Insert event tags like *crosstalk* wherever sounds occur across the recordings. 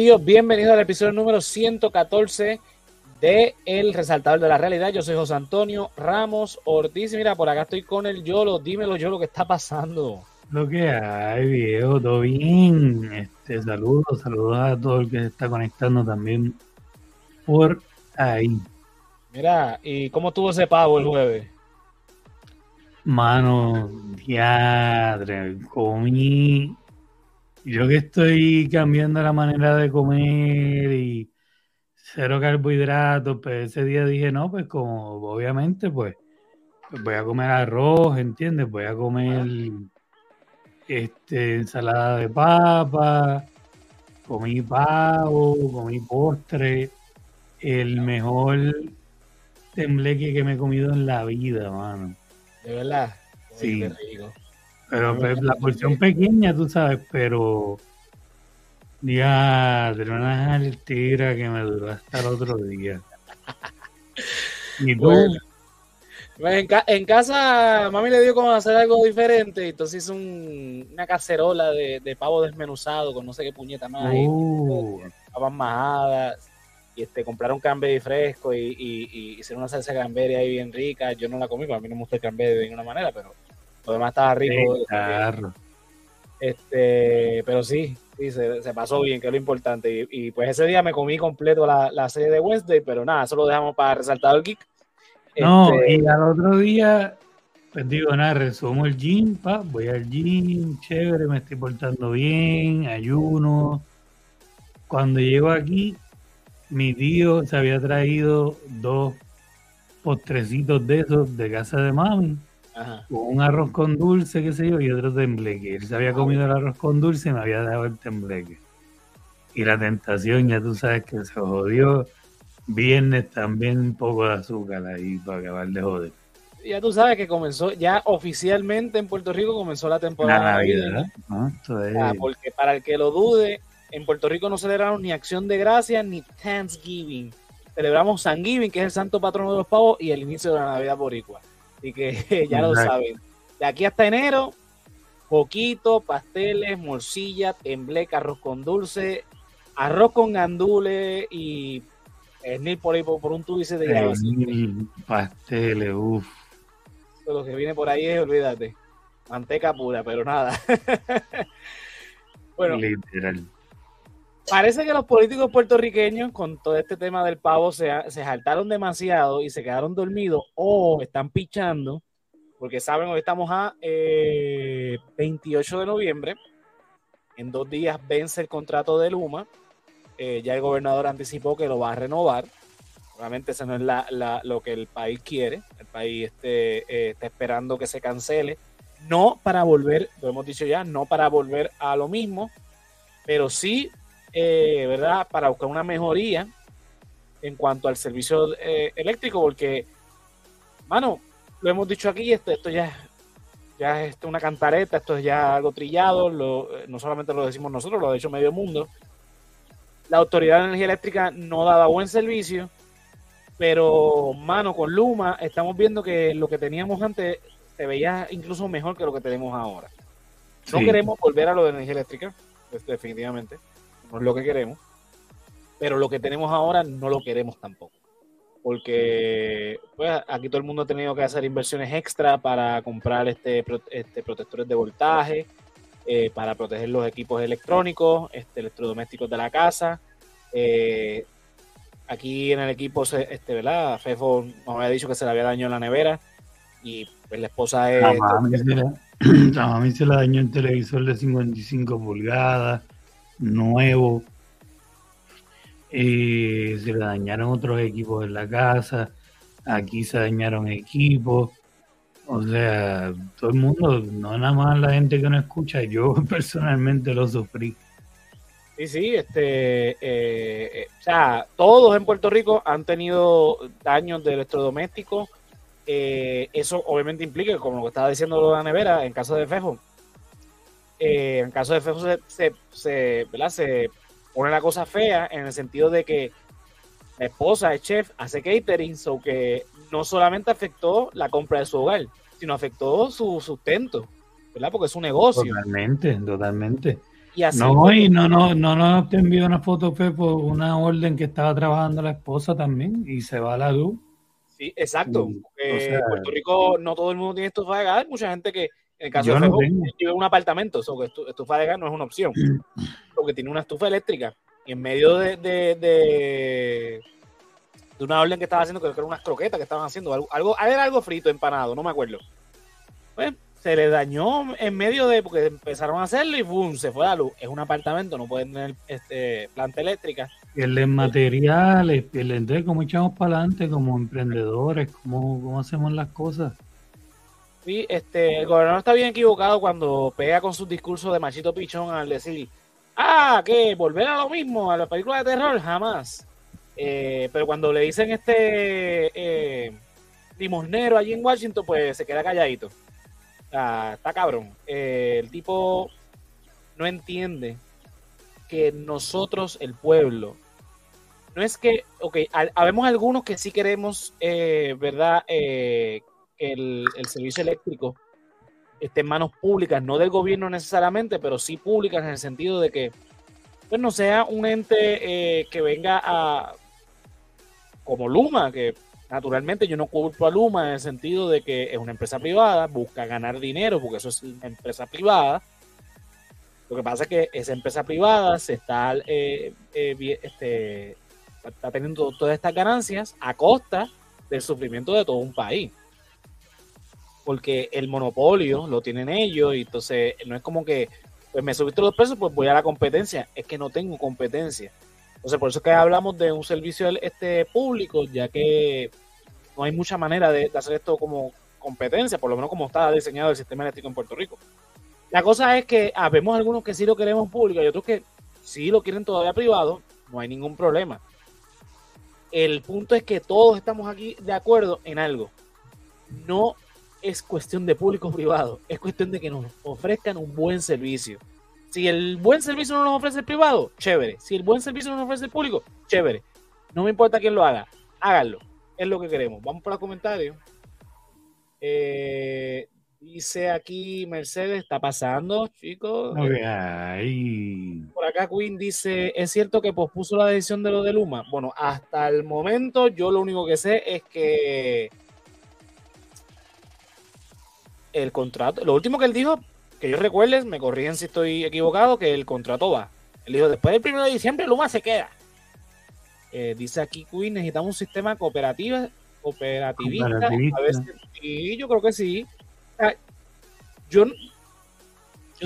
Corillo, bienvenido al episodio número 114 de El Resaltador de la Realidad. Yo soy José Antonio Ramos Ortiz. Mira, por acá estoy con el Yolo. Dímelo, Yolo, ¿qué está pasando? Lo que hay, viejo, todo bien. Este, saludos, saludos a todo el que se está conectando también por ahí. Mira, ¿y cómo estuvo ese pavo el jueves? Mano, diadre, comí. Yo que estoy cambiando la manera de comer y cero carbohidratos, pues ese día dije, no, pues como obviamente, pues, pues voy a comer arroz, ¿entiendes? Voy a comer este, ensalada de papa, comí pavo, comí postre, el mejor tembleque que me he comido en la vida, mano. De verdad. Sí. Pero pues, la porción pequeña, tú sabes, pero ya, de una altera que me duró hasta el otro día. *laughs* ¿Y tú? Pues, en, casa, mami le dio como hacer algo diferente, entonces hizo una cacerola de, pavo desmenuzado con no sé qué puñeta más, uh. papas majadas, y este, compraron cranberry fresco y, y, hicieron una salsa cranberry ahí bien rica. Yo no la comí, porque a mí no me gusta el cranberry de ninguna manera, pero lo demás estaba rico. claro. Este, pero sí, sí, se, pasó bien, que es lo importante. Y, pues ese día me comí completo la, la serie de Wednesday, pero nada, eso lo dejamos para resaltar el geek. No, este, y al otro día, pues digo, nada, resumo el gym, pa, voy al gym, chévere, me estoy portando bien, ayuno. Cuando llego aquí, mi tío se había traído dos postrecitos de esos de casa de mami. Un arroz con dulce, qué sé yo, y otro tembleque. Él se había comido el arroz con dulce y me había dejado el tembleque. Y la tentación, ya tú sabes que se jodió. Viernes también un poco de azúcar ahí para acabar de joder. Ya tú sabes que comenzó, ya oficialmente en Puerto Rico comenzó la temporada. Navidad, porque para el que lo dude, en Puerto Rico no celebramos ni Acción de Gracias ni Thanksgiving. Celebramos Thanksgiving, que es el santo patrono de los pavos, y el inicio de la Navidad boricua. Así que *laughs* ya lo saben. De aquí hasta enero, poquito, pasteles, morcilla, tembleca, arroz con dulce, arroz con gandules y esnil por ahí por, un tubice de Pasteles, uff. Lo que viene por ahí es, olvídate, manteca pura, pero nada. *laughs* bueno, literal. Parece que los políticos puertorriqueños con todo este tema del pavo se, se saltaron demasiado y se quedaron dormidos o están pichando, porque saben, hoy estamos a 28 eh, de noviembre, en dos días vence el contrato de Luma, eh, ya el gobernador anticipó que lo va a renovar, obviamente eso no es lo que el país quiere, el país este, eh, está esperando que se cancele, no para volver, lo hemos dicho ya, no para volver a lo mismo, pero sí eh, ¿verdad? Para buscar una mejoría en cuanto al servicio eh, eléctrico, porque, mano, lo hemos dicho aquí, esto, esto ya, ya es una cantareta, esto es ya algo trillado, no solamente lo decimos nosotros, lo ha dicho medio mundo. La Autoridad de Energía Eléctrica no daba buen servicio, pero, mano, con Luma estamos viendo que lo que teníamos antes se veía incluso mejor que lo que tenemos ahora. No queremos volver a lo de energía eléctrica, pues, definitivamente no es lo que queremos, pero lo que tenemos ahora no lo queremos tampoco. Porque pues, aquí todo el mundo ha tenido que hacer inversiones extra para comprar este, este protectores de voltaje, eh, para proteger los equipos electrónicos, este, electrodomésticos de la casa. Eh, aquí en el equipo, este, ¿verdad? Fefo nos había dicho que se le había dañado la nevera y pues la esposa es... A mí se le *clears throat* dañó el televisor de 55 pulgadas nuevo. Eh, se le dañaron otros equipos en la casa. Aquí se dañaron equipos. O sea, todo el mundo, no nada más la gente que no escucha, yo *laughs* personalmente lo sufrí. Sí, sí, este, eh, o sea, todos en Puerto Rico han tenido daños de electrodomésticos. Eh, eso obviamente implica, como lo que estaba diciendo la nevera, en caso de Fejo, eh, en caso de Fejo se, se, se pone la cosa fea en el sentido de que la esposa es chef, hace catering, so que no solamente afectó la compra de su hogar, sino afectó su sustento, ¿verdad? Porque es un negocio. Totalmente, totalmente. Y así no, y no, no, no, no te envió una foto, Pepo, una orden que estaba trabajando la esposa también y se va a la luz. Sí, exacto. en Puerto Rico no todo el mundo tiene gas. Hay mucha gente que, en el caso de Febo, vive en un apartamento. O que estufa de gas no es una opción. *clears throat* porque tiene una estufa eléctrica. Y en medio de, de, de, una orden que estaba haciendo, creo que eran unas croquetas que estaban haciendo. Algo, algo, era algo frito, empanado, no me acuerdo. Pues se le dañó en medio de, porque empezaron a hacerlo y boom, se fue la luz. Es un apartamento, no pueden tener este, planta eléctrica Pierden materiales, pierden cómo echamos para adelante como emprendedores, cómo, cómo hacemos las cosas. Sí, este, el gobernador está bien equivocado cuando pega con sus discursos de machito pichón al decir, ah, que volver a lo mismo, a la película de terror, jamás. Eh, pero cuando le dicen este eh, limosnero allí en Washington, pues se queda calladito. está cabrón. Eh, el tipo no entiende que nosotros, el pueblo, no es que, ok, habemos algunos que sí queremos, eh, ¿verdad? El, servicio eléctrico esté en manos públicas, no del gobierno necesariamente, pero sí públicas en el sentido de que, pues no sea un ente eh, que venga a, como Luma, que naturalmente yo no culpo a Luma en el sentido de que es una empresa privada, busca ganar dinero, porque eso es una empresa privada, lo que pasa es que esa empresa privada se está, eh, eh, este, está teniendo todas estas ganancias a costa del sufrimiento de todo un país. Porque el monopolio lo tienen ellos y entonces no es como que pues me subiste los precios, pues voy a la competencia. Es que no tengo competencia. Entonces, por eso es que hablamos de un servicio este público, ya que no hay mucha manera de, hacer esto como competencia, por lo menos como está diseñado el sistema eléctrico en Puerto Rico. La cosa es que habemos algunos que sí lo queremos público y otros que sí lo quieren todavía privado, no hay ningún problema. El punto es que todos estamos aquí de acuerdo en algo. No es cuestión de público o privado, es cuestión de que nos ofrezcan un buen servicio. Si el buen servicio no nos ofrece el privado, chévere. Si el buen servicio no nos ofrece el público, chévere. No me importa quién lo haga, háganlo. Es lo que queremos. Vamos por los comentarios. Eh, Dice aquí Mercedes, está pasando, chicos. Por acá Queen dice, ¿es cierto que pospuso la decisión de lo de Luma? Bueno, hasta el momento yo lo único que sé es que el contrato, lo último que él dijo, que yo recuerde, me corrigen si estoy equivocado, que el contrato va. Él dijo, después del 1 de diciembre Luma se queda. Eh, dice aquí Queen, necesitamos un sistema cooperativo, cooperativista. A ver sí, yo creo que sí yo,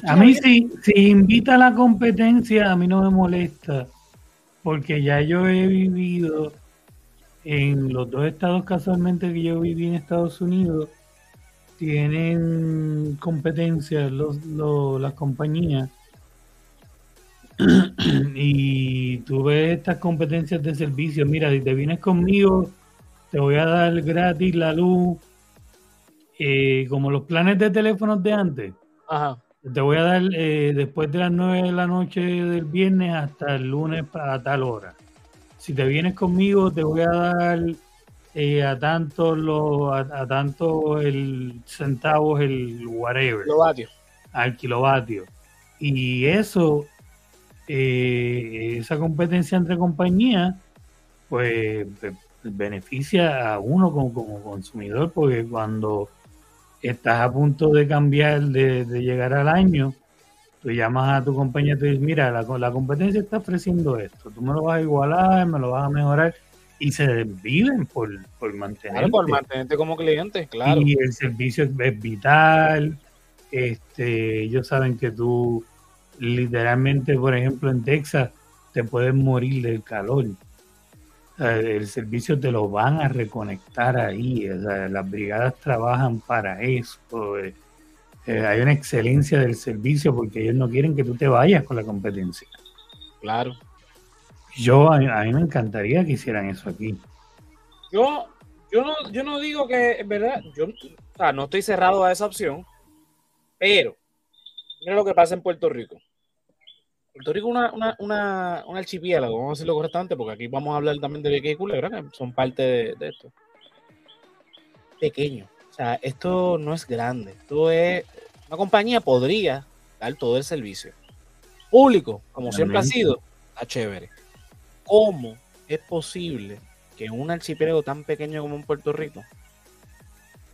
a mí si, si invita a la competencia, a mí no me molesta, porque ya yo he vivido en los dos estados casualmente que yo viví en Estados Unidos, tienen competencia los, las compañías *clears throat* y tú ves estas competencias de servicio, mira, si te vienes conmigo, te voy a dar gratis la luz, eh, como los planes de teléfonos de antes. Te voy a dar eh, después de las 9 de la noche del viernes hasta el lunes a tal hora. Si te vienes conmigo, te voy a dar eh, a tanto lo, a, tanto el centavos el whatever. Kilovatio. Al kilovatio. Y eso, esa competencia entre compañías, pues beneficia a uno como consumidor, porque cuando estás a punto de cambiar, de, llegar al año, tú llamas a tu compañía y te dices, mira, la, la competencia está ofreciendo esto, tú me lo vas a igualar, me lo vas a mejorar, y se viven por, por mantenerte. por mantenerte como cliente, claro. Y el servicio es, vital, este, ellos saben que tú literalmente, por ejemplo, en Texas, te puedes morir del calor el servicio te lo van a reconectar ahí. las brigadas trabajan para eso. Eh, eh, hay una excelencia del servicio porque ellos no quieren que tú te vayas con la competencia. Claro. Yo a, mí me encantaría que hicieran eso aquí. Yo, yo no, yo no digo que, en verdad, yo no estoy cerrado a esa opción, pero mira lo que pasa en Puerto Rico. Puerto Rico es una, una, una, archipiélago, vamos a decirlo correctamente, porque aquí vamos a hablar también de vehículos, ¿verdad? Que son parte de, esto. Pequeño. O sea, esto no es grande. Esto es. Una compañía podría dar todo el servicio. público, como siempre ha sido, está chévere. ¿Cómo es posible que en un archipiélago tan pequeño como en Puerto Rico,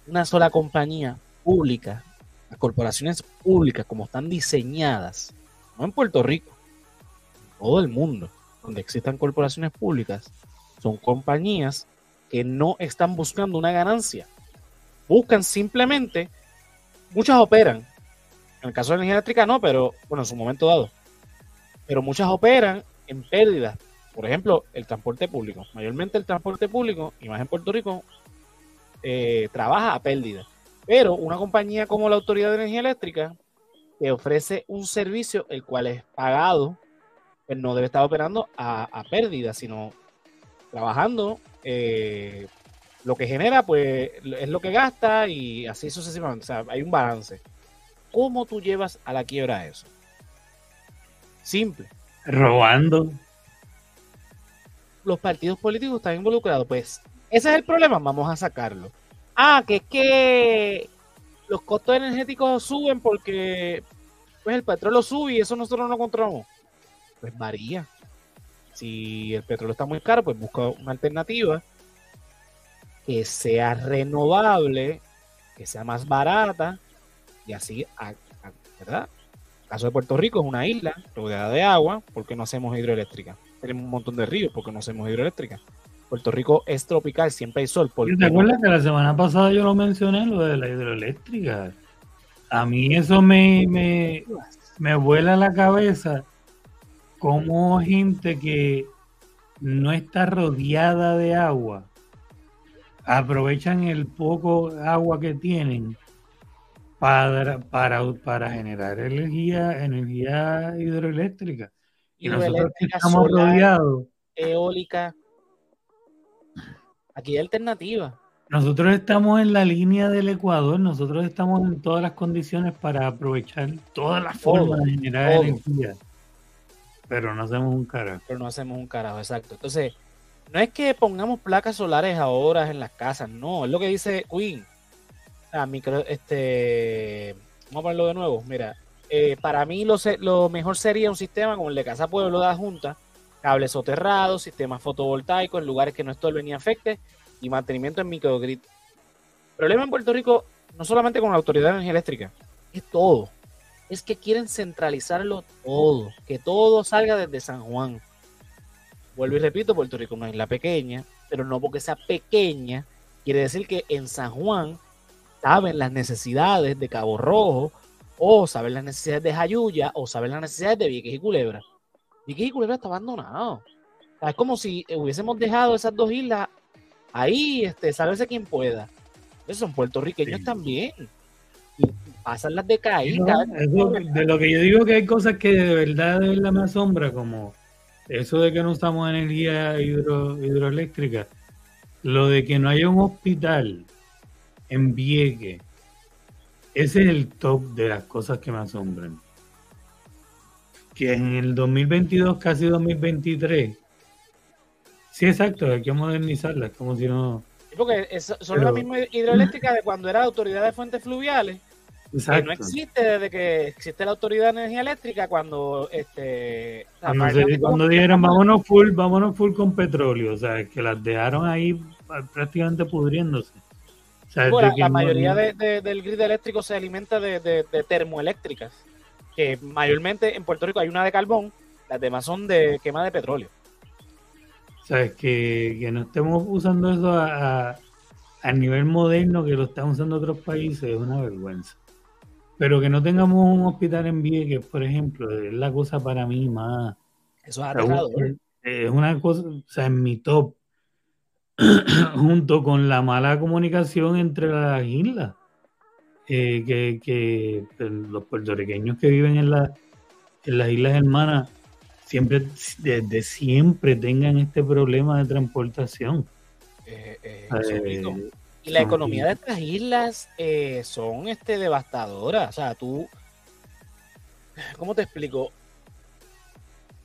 una sola compañía pública, las corporaciones públicas como están diseñadas, no en Puerto Rico, en todo el mundo, donde existan corporaciones públicas, son compañías que no están buscando una ganancia. Buscan simplemente, muchas operan. En el caso de la energía eléctrica no, pero bueno, en su momento dado. Pero muchas operan en pérdidas. Por ejemplo, el transporte público. Mayormente el transporte público, y más en Puerto Rico, eh, trabaja a pérdida. Pero una compañía como la Autoridad de Energía Eléctrica te ofrece un servicio el cual es pagado, pues no debe estar operando a, a pérdida, sino trabajando eh, lo que genera, pues es lo que gasta y así sucesivamente. O sea, hay un balance. ¿Cómo tú llevas a la quiebra eso? Simple. Robando. Los partidos políticos están involucrados. Pues ese es el problema. Vamos a sacarlo. Ah, que es que los costos energéticos suben porque pues el petróleo sube y eso nosotros no controlamos. Pues varía. Si el petróleo está muy caro, pues busca una alternativa que sea renovable, que sea más barata y así, ¿verdad? El caso de Puerto Rico es una isla rodeada de agua, porque no hacemos hidroeléctrica? Tenemos un montón de ríos, porque no hacemos hidroeléctrica? Puerto Rico es tropical, siempre hay sol. ¿Te acuerdas que la semana pasada yo lo mencioné, lo de la hidroeléctrica? A mí eso me, me, me vuela la cabeza como gente que no está rodeada de agua aprovechan el poco agua que tienen para, para, para generar energía, energía hidroeléctrica. Y nosotros estamos rodeados. Eólica. Aquí hay alternativa. Nosotros estamos en la línea del Ecuador, nosotros estamos en todas las condiciones para aprovechar todas las formas de generar energía. Pero no hacemos un carajo. Pero no hacemos un carajo, exacto. Entonces, no es que pongamos placas solares ahora en las casas, no, es lo que dice Queen. Ah, micro, este, vamos a ponerlo de nuevo. Mira, eh, para mí lo, lo, mejor sería un sistema como el de Casa Pueblo de la Junta, cables soterrados, sistemas fotovoltaicos en lugares que no estorben ni afecte y mantenimiento en microgrid. El problema en Puerto Rico, no solamente con la Autoridad de Energía Eléctrica, es todo es que quieren centralizarlo todo, que todo salga desde San Juan. Vuelvo y repito, Puerto Rico es una isla pequeña, pero no porque sea pequeña, quiere decir que en San Juan saben las necesidades de Cabo Rojo, o saben las necesidades de Jayuya, o saben las necesidades de Vieques y Culebra. Vieques y Culebra está abandonado. es como si hubiésemos dejado esas dos islas ahí, este, sálvese quien pueda. Esos son puertorriqueños también pasan las decaídas. de lo que yo digo que hay cosas que de verdad, de verdad me asombra, como eso de que no estamos en energía hidroeléctrica, lo de que no haya un hospital en Vieque, ese es el top de las cosas que me asombran. Que en el 2022, casi 2023, sí, exacto, hay que modernizarlas, como si no. Porque son las mismas hidroeléctricas de cuando era autoridad de fuentes fluviales que no existe desde que existe la Autoridad de Energía Eléctrica cuando este cuando, dijeron vámonos full, vámonos full con petróleo, o sea, que las dejaron ahí prácticamente pudriéndose. La, mayoría del grid eléctrico se alimenta de, termoeléctricas, que mayormente en Puerto Rico hay una de carbón, las demás son de quema de petróleo. O sea, que, que no estemos usando eso a, a nivel moderno que lo están usando otros países es una vergüenza. Pero que no tengamos un hospital en Vieques, por ejemplo, es la cosa para mí más. Eso es aterrador. Es una cosa, o sea, en mi top, *clears throat* junto con la mala comunicación entre las islas. Eh, que, pues, los puertorriqueños que viven en, la, en las islas hermanas siempre, desde siempre tengan este problema de transportación. Eh, eh, y la economía de estas islas eh, son este, devastadoras. O sea, tú, ¿cómo te explico?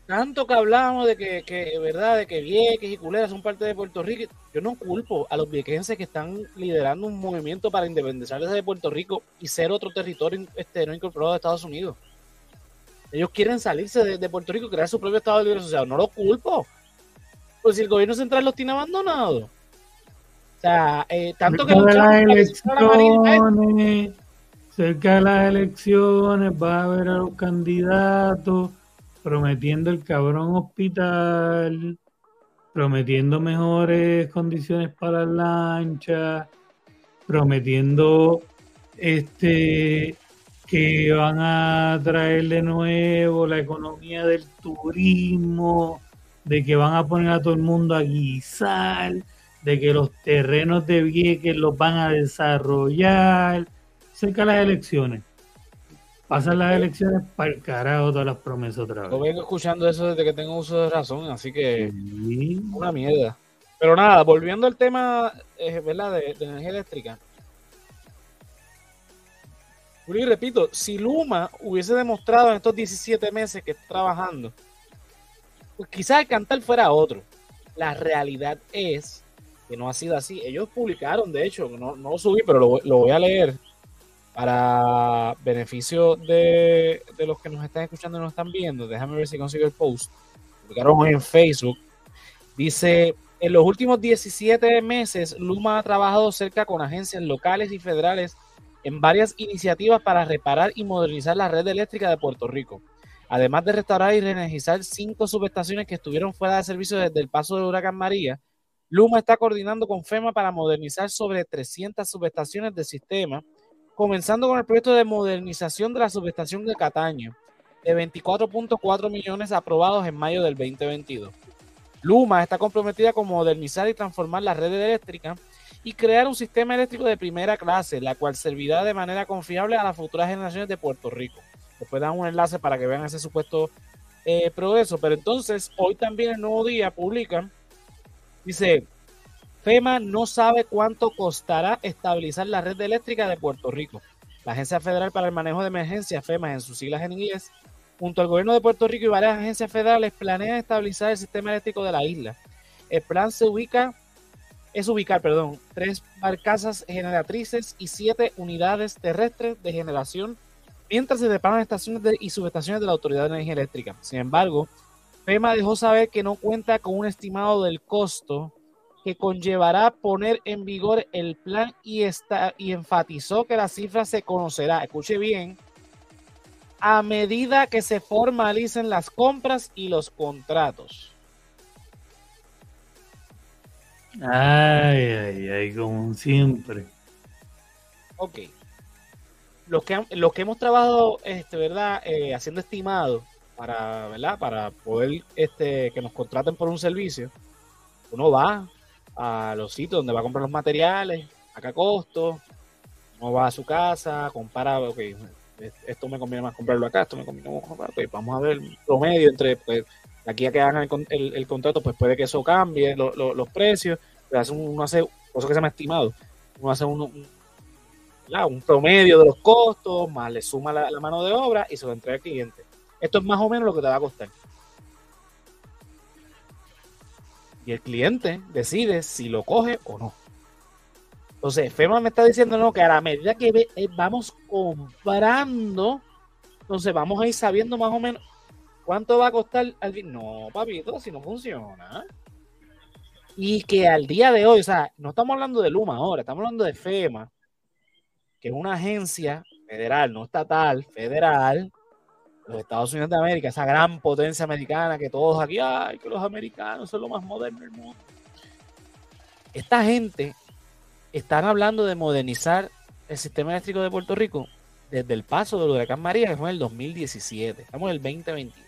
Tanto que hablamos de que, que, verdad, de que Vieques y Culera son parte de Puerto Rico, yo no culpo a los viequenses que están liderando un movimiento para independizarse de Puerto Rico y ser otro territorio este, no incorporado de Estados Unidos. Ellos quieren salirse de, Puerto Rico y crear su propio Estado de Libre Asociado. No lo culpo. Pues si el gobierno central los tiene abandonados. O sea, eh, tanto que las elecciones, cerca de las elecciones va a ver a los candidatos prometiendo el cabrón hospital, prometiendo mejores condiciones para las lanchas, prometiendo este que van a traer de nuevo la economía del turismo, de que van a poner a todo el mundo a guisar, de que los terrenos de Vieques los van a desarrollar, cerca de las elecciones. Pasan las elecciones para el carajo todas las promesas otra vez. Yo vengo escuchando eso desde que tengo uso de razón, así que una mierda. Pero nada, volviendo al tema eh, ¿verdad? De, de energía eléctrica. Y repito, si Luma hubiese demostrado en estos 17 meses que está trabajando, pues quizás el cantar fuera otro. La realidad es que no ha sido así. Ellos publicaron, de hecho, no, no lo subí, pero lo, voy a leer para beneficio de, de, los que nos están escuchando y nos están viendo. Déjame ver si consigo el post. Publicaron en Facebook. Dice, en los últimos 17 meses, Luma ha trabajado cerca con agencias locales y federales en varias iniciativas para reparar y modernizar la red eléctrica de Puerto Rico, además de restaurar y reenergizar cinco subestaciones que estuvieron fuera de servicio desde el paso del huracán María. Luma está coordinando con FEMA para modernizar sobre 300 subestaciones del sistema, comenzando con el proyecto de modernización de la subestación de Cataño, de 24.4 millones aprobados en mayo del 2022. Luma está comprometida con modernizar y transformar la red eléctrica y crear un sistema eléctrico de primera clase, la cual servirá de manera confiable a las futuras generaciones de Puerto Rico. Después dan un enlace para que vean ese supuesto eh, progreso. Pero entonces, hoy también el nuevo día publican, dice, FEMA no sabe cuánto costará estabilizar la red eléctrica de Puerto Rico. La Agencia Federal para el Manejo de Emergencias, FEMA en sus siglas en inglés, junto al gobierno de Puerto Rico y varias agencias federales, planean estabilizar el sistema eléctrico de la isla. El plan se ubica es ubicar, perdón, tres barcazas generatrices y siete unidades terrestres de generación mientras se reparan estaciones y subestaciones de la Autoridad de Energía Eléctrica. Sin embargo, FEMA dejó saber que no cuenta con un estimado del costo que conllevará poner en vigor el plan y, está, y enfatizó que la cifra se conocerá, escuche bien, a medida que se formalicen las compras y los contratos. Ay, ay, ay, como siempre. Ok. Los que, los que hemos trabajado, este, ¿verdad? Eh, haciendo estimado para, ¿verdad? Para poder este, que nos contraten por un servicio, uno va a los sitios donde va a comprar los materiales, acá costo, uno va a su casa, compara, ok, esto me conviene más comprarlo acá, esto me conviene más comprarlo, ok, vamos a ver el promedio entre, pues, aquí a que hagan el, contrato, pues puede que eso cambie los precios, pero hace uno hace, eso que se llama estimado, uno hace un, un, promedio de los costos, más le suma la, mano de obra y se lo entrega al cliente. Esto es más o menos lo que te va a costar. Y el cliente decide si lo coge o no. Entonces, FEMA me está diciendo no, que a la medida que eh, vamos comprando, entonces vamos a ir sabiendo más o menos ¿Cuánto va a costar al No, papito, si no funciona. Y que al día de hoy, o sea, no estamos hablando de Luma ahora, estamos hablando de FEMA, que es una agencia federal, no estatal, federal, los Estados Unidos de América, esa gran potencia americana que todos aquí, ay, que los americanos son lo más moderno del mundo. Esta gente están hablando de modernizar el sistema eléctrico de Puerto Rico desde el paso del huracán María, que fue en el 2017. Estamos en el 2022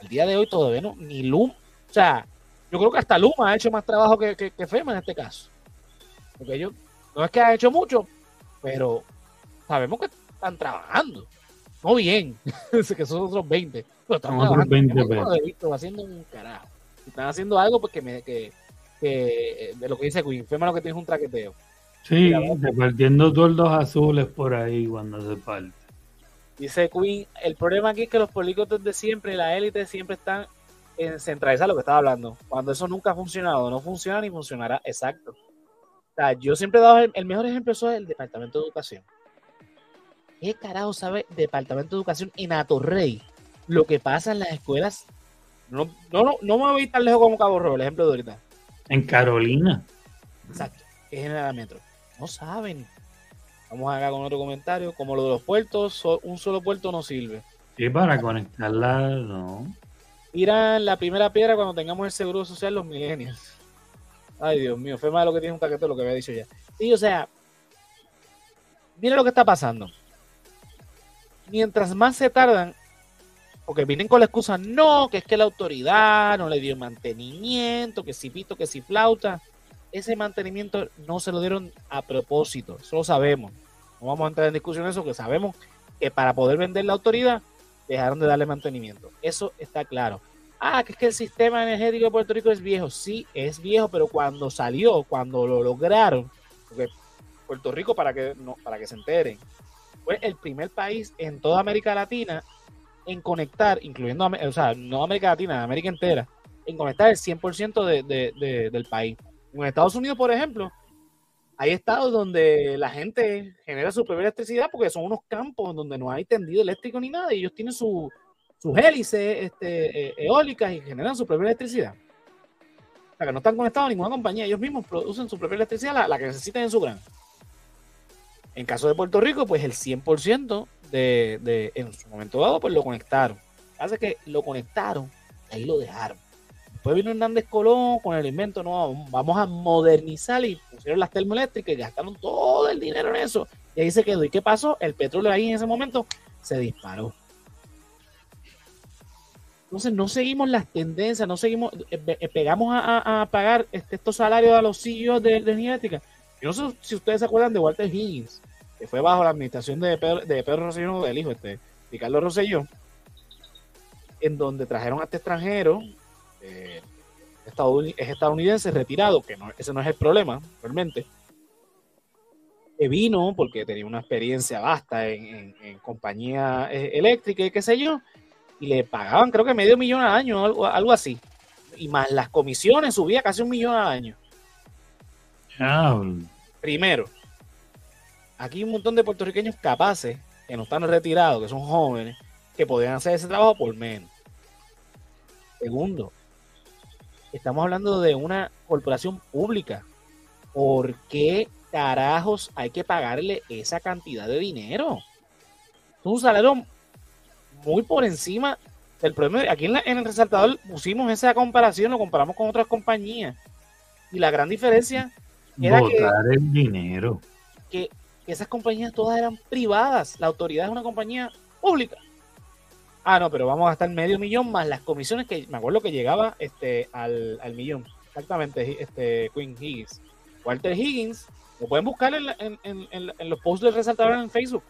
al día de hoy todavía no, ni Luma, o sea, yo creo que hasta Luma ha hecho más trabajo que, que, FEMA en este caso. Porque ellos, no es que ha hecho mucho, pero sabemos que están trabajando. No bien, *laughs* que son otros 20, pero están trabajando. 20, visto, haciendo un carajo. Están haciendo algo porque me, que, que, de lo que dice Queen, lo que tiene es un traqueteo. Sí, repartiendo toldos azules por ahí cuando se parte. Dice Queen, el problema aquí es que los políticos de siempre, la élite siempre están en centralizar lo que estaba hablando. Cuando eso nunca ha funcionado, no funciona ni funcionará. Exacto. O sea, yo siempre he dado el, mejor ejemplo, eso es el Departamento de Educación. ¿Qué carajo sabe Departamento de Educación en Atorrey lo que pasa en las escuelas? No, no, no, no me voy a ir tan lejos como Cabo Rojo, el ejemplo de ahorita. En Carolina. Exacto, que es General Metro. No saben. Vamos acá con otro comentario. Como lo de los puertos, un solo puerto no sirve. Sí, para conectarla, no. Tiran la primera piedra cuando tengamos el seguro social los millennials. Ay, Dios mío, fue más lo que tiene un paquete lo que había dicho ya. Sí, o sea, mira lo que está pasando. Mientras más se tardan, porque vienen con la excusa, no, que es que la autoridad no le dio mantenimiento, que si pito, que si flauta. Ese mantenimiento no se lo dieron a propósito, eso lo sabemos. No vamos a entrar en discusión eso, que sabemos que para poder vender la autoridad dejaron de darle mantenimiento. Eso está claro. Ah, que es que el sistema energético de Puerto Rico es viejo. Sí, es viejo, pero cuando salió, cuando lo lograron, porque Puerto Rico, para que, no, para que se enteren, fue el primer país en toda América Latina en conectar, incluyendo, o sea, no América Latina, América entera, en conectar el 100% de, del país. En Estados Unidos, por ejemplo, hay estados donde la gente genera su propia electricidad porque son unos campos donde no hay tendido eléctrico ni nada y ellos tienen sus hélices este, eh, eólicas y generan su propia electricidad. O sea, que no están conectados a ninguna compañía, ellos mismos producen su propia electricidad, la, que necesitan en su gran. En caso de Puerto Rico, pues el 100% de, de, en su momento dado, pues lo conectaron. Hace que lo conectaron, ahí lo dejaron. Después vino Hernández Colón con el invento, no, vamos a modernizar y pusieron las termoeléctricas y gastaron todo el dinero en eso. Y ahí se quedó. ¿Y qué pasó? El petróleo ahí en ese momento se disparó. Entonces no seguimos las tendencias, no seguimos, eh, eh, pegamos a, pagar este, estos salarios a los CEOs de, de energética. Yo no sé si ustedes se acuerdan de Walter Higgins, que fue bajo la administración de Pedro, de Pedro Rosselló, del hijo este, Ricardo Rosselló, en donde trajeron a este extranjero eh, es estadounidense retirado, que no, ese no es el problema, realmente, que vino porque tenía una experiencia vasta en, compañía eh, eléctrica y qué sé yo, y le pagaban creo que medio millón al año, algo, algo así. Y más las comisiones subía casi un millón al año. Primero, aquí hay un montón de puertorriqueños capaces, que no están retirados, que son jóvenes, que podrían hacer ese trabajo por menos. Segundo, estamos hablando de una corporación pública. ¿Por qué carajos hay que pagarle esa cantidad de dinero? Es un salario muy por encima del promedio. Aquí en, el resaltador pusimos esa comparación, lo comparamos con otras compañías. Y la gran diferencia era que, el dinero. Que, que esas compañías todas eran privadas. La autoridad es una compañía pública. Ah, no, pero vamos a gastar medio millón más las comisiones que me acuerdo que llegaba este al, millón. Exactamente, este Queen Higgins. Walter Higgins, lo pueden buscar en, los posts del resaltador en Facebook.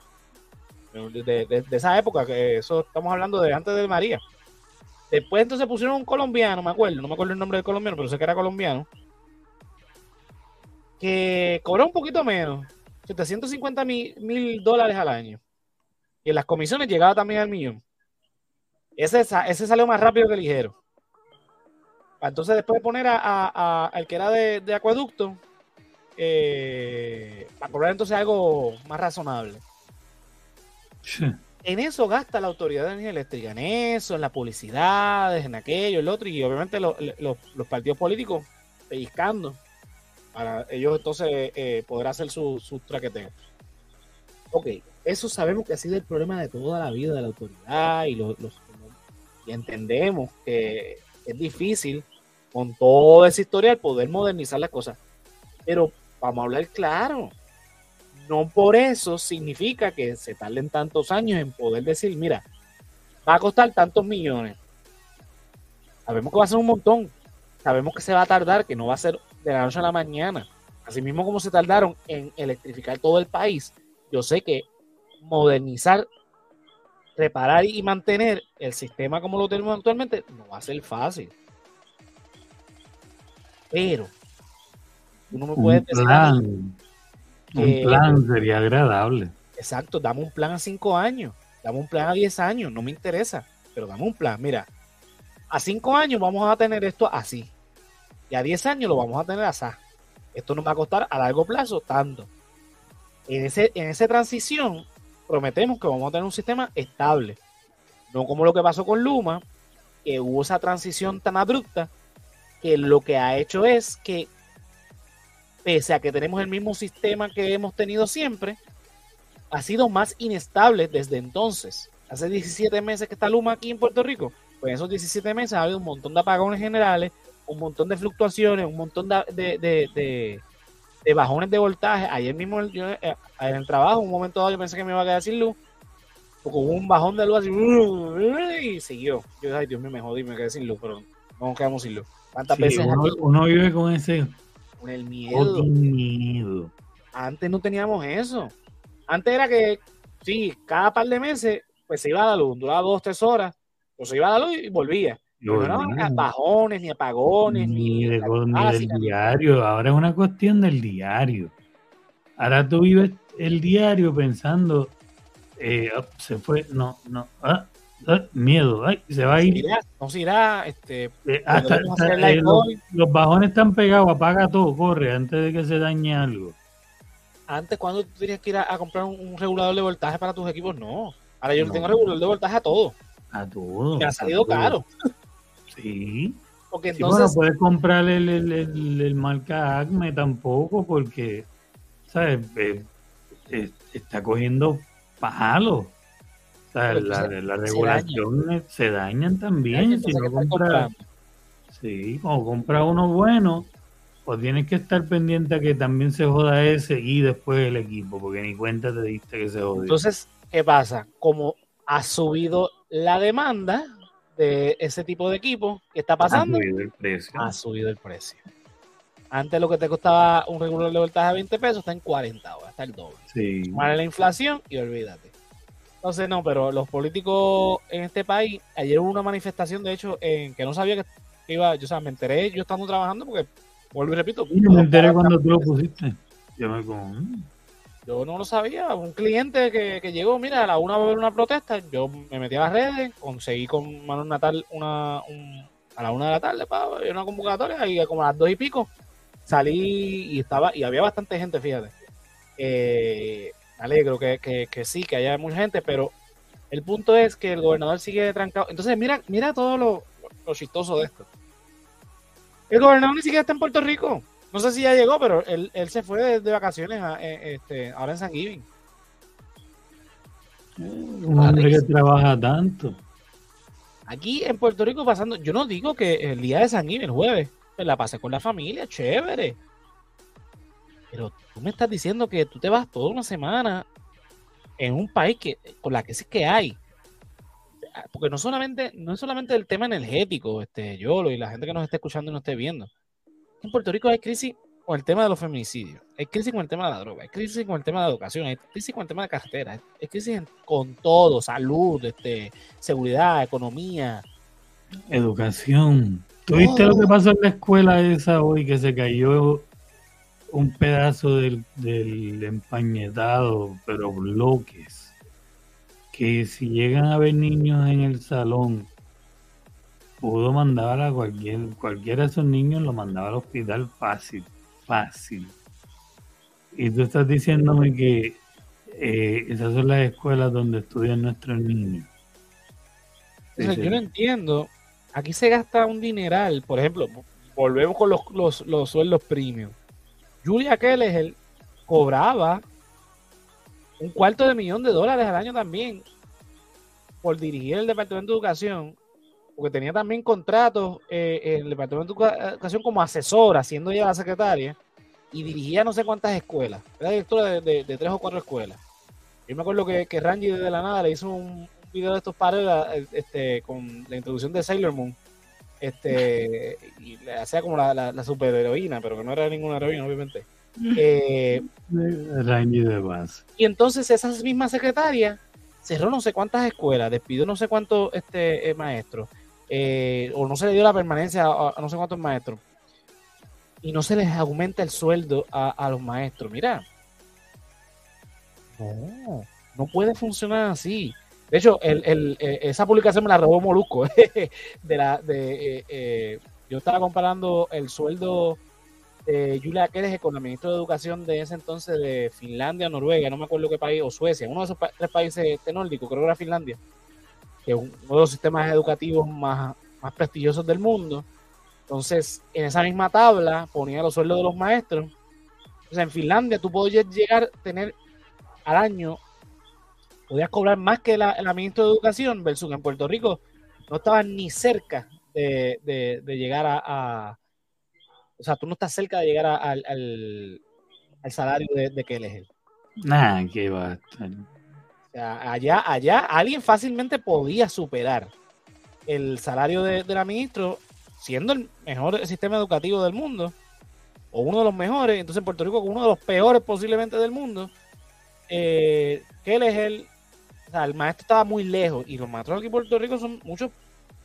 De, esa época, que eso estamos hablando de antes de María. Después entonces pusieron un colombiano, me acuerdo, no me acuerdo el nombre del colombiano, pero sé que era colombiano, que cobró un poquito menos, 750 mil dólares al año. Y en las comisiones llegaba también al millón. Ese, ese salió más rápido que ligero. Entonces, después de poner a, al que era de, acueducto, eh, para cobrar entonces algo más razonable. En eso gasta la Autoridad de Energía Eléctrica, en eso, en las publicidades, en aquello, el otro, y obviamente los partidos políticos pellizcando para ellos entonces eh, poder hacer su, su traqueteo. Ok, eso sabemos que ha sido el problema de toda la vida de la autoridad y los y entendemos que es difícil con todo ese historial poder modernizar las cosas. Pero vamos a hablar claro. No por eso significa que se tarden tantos años en poder decir, mira, va a costar tantos millones. Sabemos que va a ser un montón. Sabemos que se va a tardar, que no va a ser de la noche a la mañana. Así mismo como se tardaron en electrificar todo el país, yo sé que modernizar reparar y mantener el sistema como lo tenemos actualmente no va a ser fácil. Pero uno me puede plan, un plan sería agradable. Exacto, dame un plan a cinco años, dame un plan a diez años, no me interesa, pero dame un plan. Mira, a cinco años vamos a tener esto así, y a diez años lo vamos a tener así. Esto nos va a costar a largo plazo tanto. En, ese, en esa transición prometemos que vamos a tener un sistema estable. No como lo que pasó con Luma, que hubo esa transición tan abrupta, que lo que ha hecho es que, pese a que tenemos el mismo sistema que hemos tenido siempre, ha sido más inestable desde entonces. Hace 17 meses que está Luma aquí en Puerto Rico, pues en esos 17 meses ha habido un montón de apagones generales, un montón de fluctuaciones, un montón de, de, de, bajones de voltaje. Ayer mismo yo, eh, en el trabajo, un momento dado yo pensé que me iba a quedar sin luz, porque hubo un bajón de luz así, y siguió. Yo, ay Dios mío, me jodí, me quedé sin luz, pero no nos quedamos sin luz. ¿Cuántas veces uno, vive con ese... Con el miedo. miedo. Antes no teníamos eso. Antes era que, sí, cada par de meses, pues se iba a la luz, duraba dos, tres horas, pues se iba a la luz y volvía. No eran bajones, ni apagones, ni, de, del diario. Ahora es una cuestión del diario. Ahora tú vives el diario pensando, eh, oh, se fue, no, no, ah, ah, miedo, ay, se va a ir. No se irá, este, eh, hasta, eh, los, los, bajones están pegados, apaga todo, corre, antes de que se dañe algo. Antes, cuando tú tenías que ir a, comprar un, regulador de voltaje para tus equipos, no. Ahora yo no. tengo regulador de voltaje a todo. A todo. Me ha salido caro. Sí. Porque entonces. no puedes comprar el, el, el, marca Acme tampoco, porque, ¿sabes? Eh, eh, está cogiendo palos. O sea, la, la, regulación se, dañan también. si no compras. Sí, como compras uno bueno, pues tienes que estar pendiente a que también se joda ese y después el equipo, porque ni cuenta te diste que se jodió. Entonces, ¿qué pasa? Como ha subido la demanda de ese tipo de equipo, ¿qué está pasando? Ha subido el precio. Ha subido el precio. Antes lo que te costaba un regulador de voltaje a 20 pesos está en 40 ahora, está el doble. Sí. Vale la inflación y olvídate. Entonces, no, pero los políticos en este país, ayer hubo una manifestación, de hecho, en que no sabía que iba, yo, o sea, me enteré yo estando trabajando porque Vuelvo y repito. me enteré cuando tú lo pusiste. Yo me mm". Yo no lo sabía. Un cliente que, llegó, mira, a la una a ver una protesta, yo me metí a las redes, conseguí con Manuel Natal una, a la una de la tarde para una convocatoria y como a las dos y pico salí y estaba, y había bastante gente, fíjate. Eh, alegro que, que, sí, que haya mucha gente, pero el punto es que el gobernador sigue trancado. Entonces, mira, mira todo lo, lo chistoso de esto. El gobernador ni siquiera está en Puerto Rico. No sé si ya llegó, pero él, se fue de, vacaciones eh, este, ahora en San Giving. Un hombre que trabaja tanto. Aquí en Puerto Rico pasando, yo no digo que el día de San Giving, el jueves, pues la pasé con la familia, chévere. Pero tú me estás diciendo que tú te vas toda una semana en un país que con la que sí que hay porque no solamente, no es solamente el tema energético, este, Yolo y la gente que nos esté escuchando y nos esté viendo. En Puerto Rico hay crisis con el tema de los feminicidios, hay crisis con el tema de la droga, hay crisis con el tema de educación, hay crisis con el tema de carretera, hay crisis con todo, salud, este, seguridad, economía. Educación. ¿Tuviste lo que pasó en la escuela esa hoy que se cayó un pedazo del, del empañetado, pero bloques? que si llegan a ver niños en el salón, pudo mandar a cualquier, cualquiera de esos niños lo mandaba al hospital fácil, fácil. Y tú estás diciéndome que eh, esas son las escuelas donde estudian nuestros niños. Yo no entiendo. Aquí se gasta un dineral. Por ejemplo, volvemos con los, los, los sueldos premium. Julia Keller cobraba un cuarto de millón de dólares al año también por dirigir el Departamento de Educación, porque tenía también contratos eh, en el Departamento de Educación como asesora, siendo ella la secretaria, y dirigía no sé cuántas escuelas. Era directora de, tres o cuatro escuelas. Yo me acuerdo que, que Rangi de la nada le hizo un, video de estos padres este, con la introducción de Sailor Moon. Este, y le hacía como la, la, superheroína, pero que no era ninguna heroína, obviamente. Eh, *laughs* de base. Y entonces esas mismas secretarias cerró no sé cuántas escuelas, despidió no sé cuántos este, eh, maestros, eh, o no se le dio la permanencia a, no sé cuántos maestros, y no se les aumenta el sueldo a, los maestros. Mira, no, no puede funcionar así. De hecho, el, eh, esa publicación me la robó Molusco. *laughs* de la, de, yo estaba comparando el sueldo de Julia Keres con el ministro de Educación de ese entonces de Finlandia, Noruega, no me acuerdo qué país, o Suecia, uno de esos tres países este, nórdicos, creo que era Finlandia, que es uno de los sistemas educativos más, más prestigiosos del mundo. Entonces, en esa misma tabla ponía los sueldos de los maestros. O sea, en Finlandia tú podías llegar a tener al año, podías cobrar más que la, la ministra de Educación, versus en Puerto Rico no estabas ni cerca de, llegar a, O sea, tú no estás cerca de llegar al, al, salario de, de él. Nah, que va Sea, allá, allá alguien fácilmente podía superar el salario de, la ministra siendo el mejor sistema educativo del mundo o uno de los mejores, entonces en Puerto Rico uno de los peores posiblemente del mundo, eh, que él es el, el maestro estaba muy lejos y los maestros aquí en Puerto Rico son muchos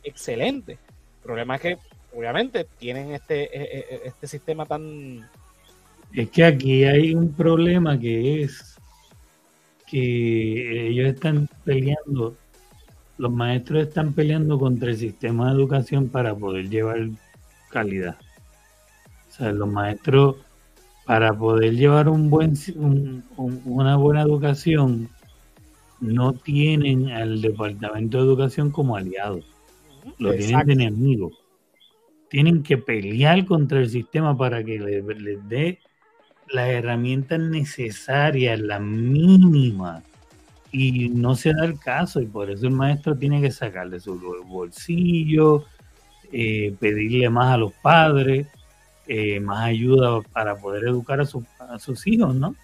excelentes. El problema es que obviamente tienen este, e, e, e, este sistema tan... Es que aquí hay un problema que es que ellos están peleando, los maestros están peleando contra el sistema de educación para poder llevar calidad. O sea, los maestros, para poder llevar un buen, una buena educación, no tienen al Departamento de Educación como aliado lo tienen de enemigo. Tienen que pelear contra el sistema para que les, dé las herramientas necesarias, la mínima. Y no se da el caso, y por eso el maestro tiene que sacarle su bolsillo, eh, pedirle más a los padres, eh, más ayuda para poder educar a, a sus hijos, ¿no?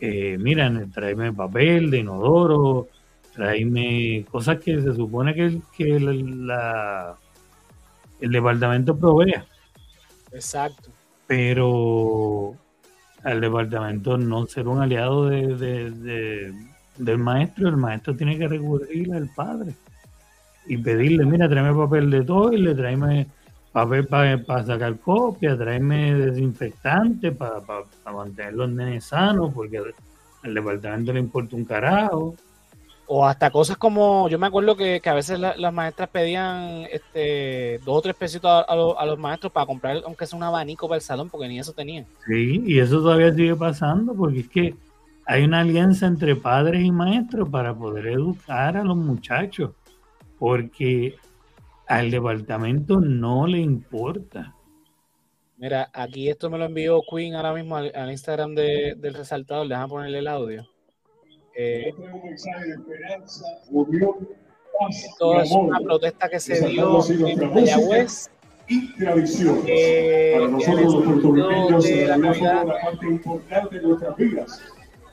Eh, miren, tráeme papel de inodoro, tráeme cosas que se supone que, que la, el departamento provea. Exacto. Pero al departamento no ser un aliado de, del maestro, el maestro tiene que recurrir al padre y pedirle, mira, tráeme papel de todo y le tráeme papel para sacar copia, tráeme desinfectante para mantener los nenes sanos, porque al departamento le importa un carajo. O hasta cosas como, yo me acuerdo que, a veces las maestras pedían este, dos o tres pesitos a, los maestros para comprar, aunque sea un abanico para el salón, porque ni eso tenían. Sí, y eso todavía sigue pasando, porque es que hay una alianza entre padres y maestros para poder educar a los muchachos, porque al departamento no le importa. Mira, aquí esto me lo envió Queen ahora mismo al, Instagram del resaltador, le van a ponerle el audio. Eh, esto es una protesta que se dio en Mayagüez. Y tradiciones. Eh, Para nosotros los puertorriqueños de la Navidad una parte importante de nuestras vidas,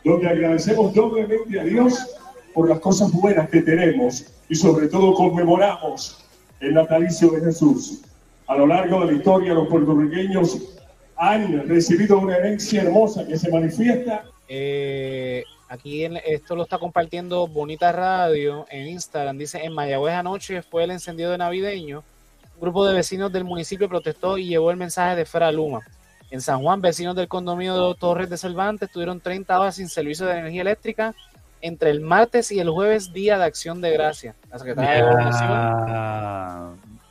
donde agradecemos doblemente a Dios por las cosas buenas que tenemos y sobre todo conmemoramos el natalicio de Jesús. A lo largo de la historia los puertorriqueños han recibido una herencia hermosa que se manifiesta. Eh, Aquí en, esto lo está compartiendo Bonita Radio en Instagram. Dice, en Mayagüez anoche fue el encendido de navideño. Un grupo de vecinos del municipio protestó y llevó el mensaje de Fra Luma. En San Juan, vecinos del condominio de Torres de Cervantes tuvieron 30 horas sin servicio de energía eléctrica entre el martes y el jueves, día de acción de gracia. La secretaria de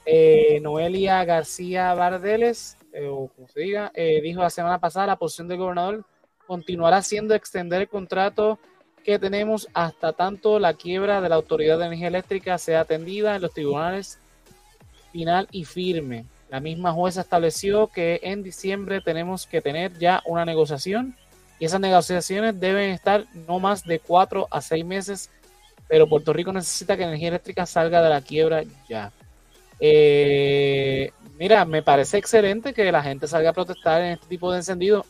eh, Noelia García Bardeles, eh, o como se diga, eh, dijo la semana pasada la posición del gobernador continuará siendo extender el contrato que tenemos hasta tanto la quiebra de la Autoridad de Energía Eléctrica sea atendida en los tribunales final y firme. La misma jueza estableció que en diciembre tenemos que tener ya una negociación y esas negociaciones deben estar no más de cuatro a seis meses, pero Puerto Rico necesita que energía eléctrica salga de la quiebra ya. Eh, mira, me parece excelente que la gente salga a protestar en este tipo de encendido.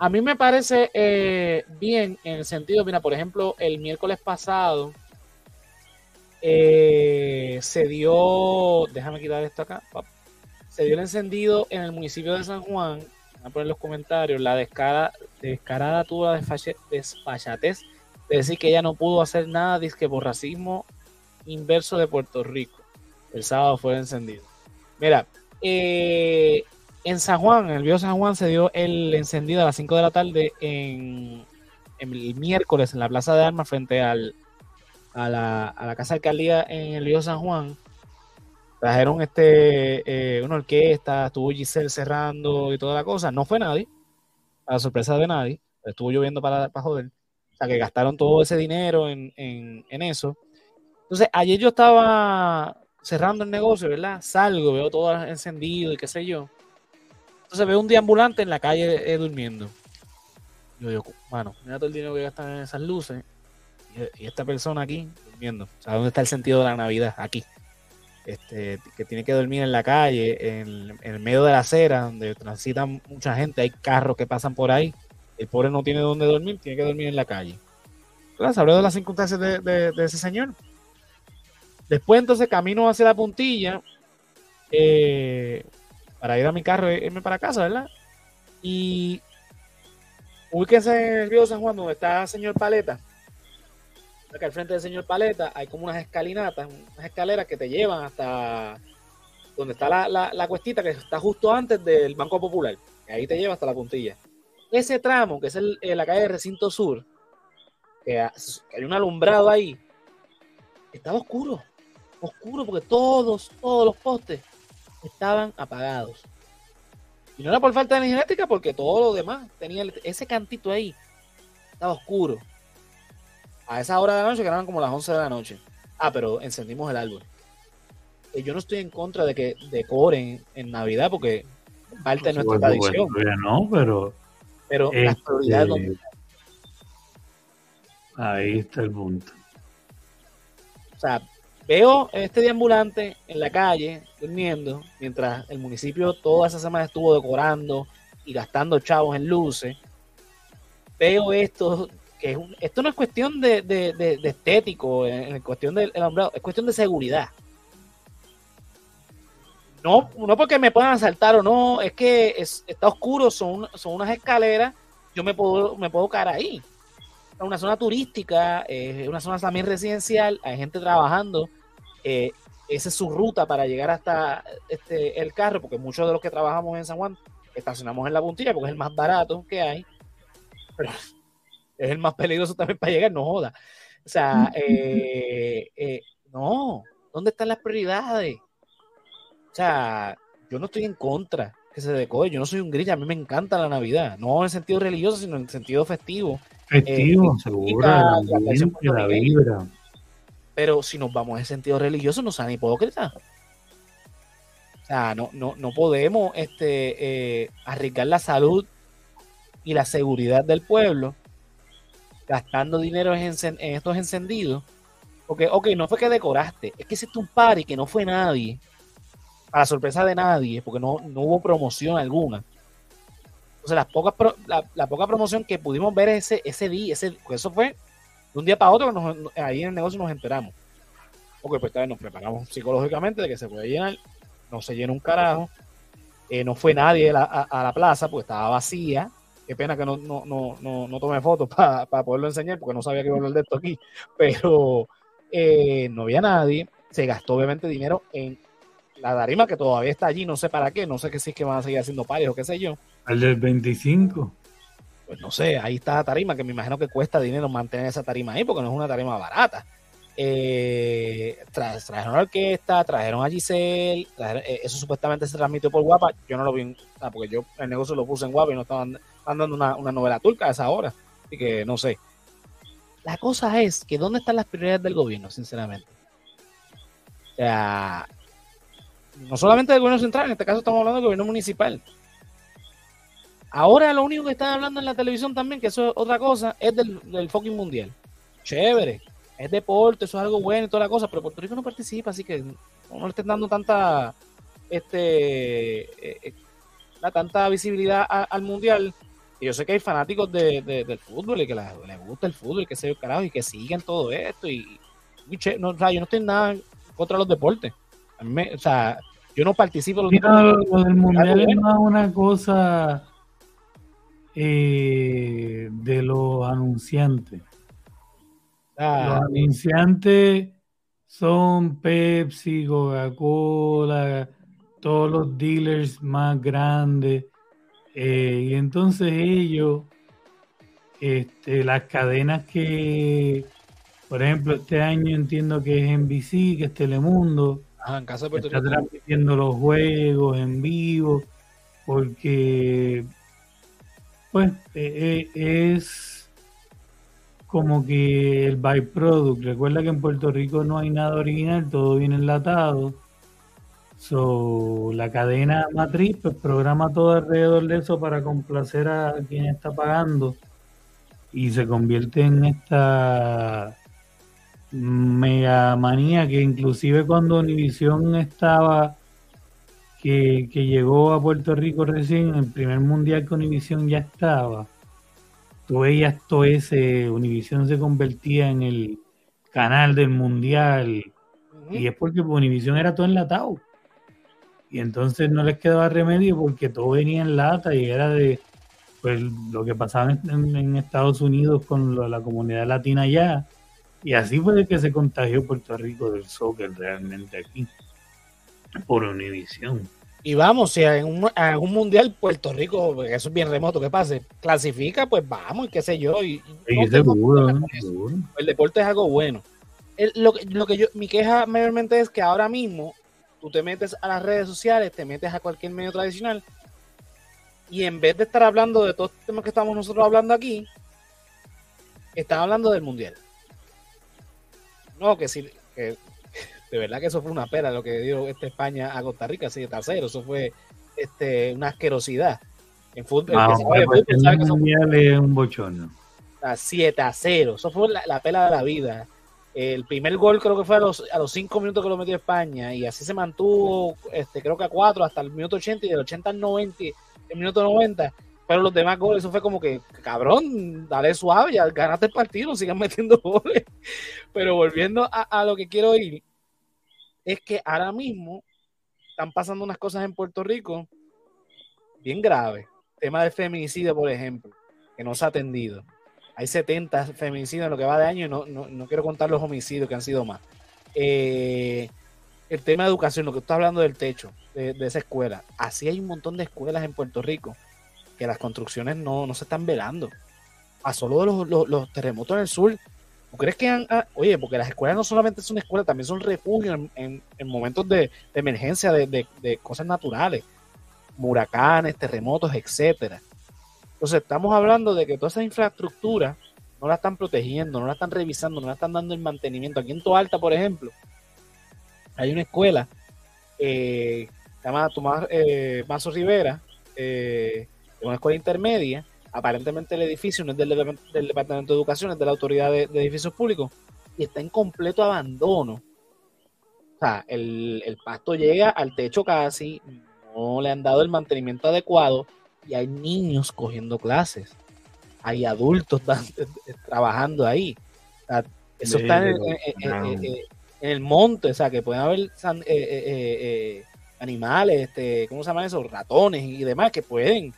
A mí me parece eh, bien en el sentido, mira, por ejemplo, el miércoles pasado eh, se dio, déjame quitar esto acá, se dio el encendido en el municipio de San Juan, voy a poner los comentarios, la descarada, descarada tuvo la desfachatez de decir que ella no pudo hacer nada disque por racismo inverso de Puerto Rico. El sábado fue el encendido. Mira, eh, en San Juan, en el viejo San Juan, se dio el encendido a las 5 de la tarde en, el miércoles en la Plaza de Armas frente al, a, la, a la Casa de Alcaldía en el viejo San Juan. trajeron este eh, una orquesta, estuvo Giselle cerrando y toda la cosa. No fue nadie, a la sorpresa de nadie. Estuvo lloviendo para, para joder. O sea, que gastaron todo ese dinero en, en, en eso. Entonces, ayer yo estaba cerrando el negocio, ¿verdad? Salgo, veo todo encendido y qué sé yo. Entonces veo un deambulante en la calle eh, durmiendo. Yo digo, mano, mira todo el dinero que gastan en esas luces y, esta persona aquí durmiendo. O sea, ¿dónde está el sentido de la Navidad? Aquí. Este, que tiene que dormir en la calle, en, el medio de la acera, donde transita mucha gente, hay carros que pasan por ahí. El pobre no tiene dónde dormir, tiene que dormir en la calle. Claro, habló de las circunstancias de ese señor. Después entonces camino hacia la puntilla eh, para ir a mi carro e irme para casa, ¿verdad? Y ubíquense en el río San Juan donde está el señor Paleta. Acá al frente del señor Paleta hay como unas escalinatas, unas escaleras que te llevan hasta donde está la, la, cuestita que está justo antes del Banco Popular. Ahí te lleva hasta la puntilla. Ese tramo, que es el, la calle de Recinto Sur, que hay un alumbrado ahí, estaba oscuro oscuro porque todos, todos los postes estaban apagados. Y no era por falta de energética porque todo lo demás tenía ese cantito ahí. Estaba oscuro. A esa hora de la noche, que eran como las 11 de la noche. Ah, pero encendimos el árbol. Eh, yo no estoy en contra de que decoren en Navidad porque parte de nuestra tradición. no, pero. Pero este, Ahí está el punto. O sea, Veo este deambulante en la calle durmiendo, mientras el municipio toda esa semana estuvo decorando y gastando chavos en luces. Veo esto, que esto no es cuestión de, estético, en, cuestión del es cuestión de seguridad. No, no porque me puedan asaltar o no, es que está oscuro, son, son unas escaleras, yo me puedo, me puedo caer ahí. Es una zona turística, es una zona también residencial, hay gente trabajando eh, esa es su ruta para llegar hasta este, el carro, porque muchos de los que trabajamos en San Juan estacionamos en la puntilla porque es el más barato que hay, pero *laughs* es el más peligroso también para llegar, no joda. O sea, eh, eh, no, ¿dónde están las prioridades? O sea, yo no estoy en contra que se decore, yo no soy un gris, a mí me encanta la Navidad, no en sentido religioso, sino en sentido festivo. Festivo, seguro, la, la vibra. Pero si nos vamos en sentido religioso, no sean hipócritas. O sea, no, no, no podemos este, eh, arriesgar la salud y la seguridad del pueblo gastando dinero en, estos encendidos. Porque, ok, no fue que decoraste, es que hiciste un party que no fue nadie, para sorpresa de nadie, porque no, hubo promoción alguna. Entonces, las pocas la, poca promoción que pudimos ver ese, ese día, ese, eso fue de un día para otro, ahí en el negocio nos enteramos. Ok, pues esta vez nos preparamos psicológicamente de que se puede llenar, no se llena un carajo. Eh, no fue nadie a, la plaza porque estaba vacía. Qué pena que no, no, no, no, tomé fotos para poderlo enseñar porque no sabía que iba a hablar de esto aquí. Pero eh, no había nadie. Se gastó obviamente dinero en la tarima que todavía está allí, no sé para qué, no sé que si es que van a seguir haciendo pares o qué sé yo. El del 25 pues no sé, ahí está la tarima, que me imagino que cuesta dinero mantener esa tarima ahí, porque no es una tarima barata. Eh, trajeron a la orquesta, trajeron a Giselle, eh, eso supuestamente se transmitió por Guapa, yo no lo vi, porque yo el negocio lo puse en Guapa y no estaban, dando una, novela turca a esa hora, así que no sé. La cosa es que ¿dónde están las prioridades del gobierno, sinceramente? O sea, no solamente del gobierno central, en este caso estamos hablando del gobierno municipal. Ahora lo único que están hablando en la televisión también, que eso es otra cosa, es del, fucking mundial. Chévere, es deporte, eso es algo bueno y toda la cosa, pero Puerto Rico no participa, así que no le estén dando tanta este eh, eh, tanta visibilidad al mundial. Y yo sé que hay fanáticos de, del fútbol y que les, gusta el fútbol y que se carajo y que siguen todo esto. Y, no, o sea, yo no estoy nada contra los deportes. A mí o sea, yo no participo en los Lo del mundial es una cosa eh, de los anunciantes. Ah, los anunciantes son Pepsi, Coca-Cola, todos los dealers más grandes. Eh, y entonces ellos, este, las cadenas que, por ejemplo, este año entiendo que es NBC, que es Telemundo, en casa de Puerto Rico. Está transmitiendo los juegos en vivo, porque pues es como que el byproduct. Recuerda que en Puerto Rico no hay nada original, todo viene enlatado. So, la cadena matriz pues programa todo alrededor de eso para complacer a quien está pagando y se convierte en esta mega manía que inclusive cuando Univision estaba que, llegó a Puerto Rico recién, el primer mundial que Univision ya estaba, tú veías todo ese, Univision se convertía en el canal del mundial, y es porque Univision era todo enlatado. Y entonces no les quedaba remedio porque todo venía en lata y era de pues lo que pasaba en, Estados Unidos con la comunidad latina allá. Y así fue que se contagió Puerto Rico del soccer realmente aquí por Univisión. Y vamos, si en un, mundial Puerto Rico, eso es bien remoto, que pase, clasifica, pues vamos, y qué sé yo. Y, seguro, El deporte es algo bueno. lo, lo, que yo, mi queja mayormente es que ahora mismo tú te metes a las redes sociales, te metes a cualquier medio tradicional, y en vez de estar hablando de todos los temas que estamos nosotros hablando aquí, están hablando del mundial. No, que que de verdad que eso fue una pera lo que dio esta España a Costa Rica, 7 a 0. Eso fue este, una asquerosidad. En fútbol, ah, el es un bochorno. 7 a 0. Eso fue la, pela de la vida. El primer gol creo que fue a los, a los 5 minutos que lo metió España y así se mantuvo, este, creo que a 4 hasta el minuto 80 y del 80 al 90, el minuto 90. Pero los demás goles, eso fue como que, cabrón, dale suave, ya ganaste el partido, sigan metiendo goles. *laughs* Pero volviendo a, a lo que quiero ir, es que ahora mismo están pasando unas cosas en Puerto Rico bien graves. Tema del feminicidio, por ejemplo, que no se ha atendido. Hay 70 feminicidios en lo que va de año y no, no, quiero contar los homicidios que han sido más. Eh, el tema de educación, lo que tú estás hablando del techo de, esa escuela. Así hay un montón de escuelas en Puerto Rico que las construcciones no, se están velando. A solo los, los terremotos en el sur ¿Tú crees que han, ah, oye, porque las escuelas no solamente son escuelas, también son refugios en, momentos de, emergencia de, cosas naturales, huracanes, terremotos, etcétera. Entonces estamos hablando de que toda esa infraestructura no la están protegiendo, no la están revisando, no la están dando el mantenimiento. Aquí en Toalta, por ejemplo, hay una escuela eh, llamada Tomás eh, Mazo Rivera, eh, una escuela intermedia, aparentemente el edificio no es del, Departamento de Educación, es de la Autoridad de, Edificios Públicos y está en completo abandono. O sea, el, el, pasto llega al techo casi, no le han dado el mantenimiento adecuado y hay niños cogiendo clases, hay adultos *laughs* trabajando ahí. eso está en, el monte, o sea, que pueden haber eh, eh, eh, animales, este, ¿cómo se llaman eso? Ratones y demás que pueden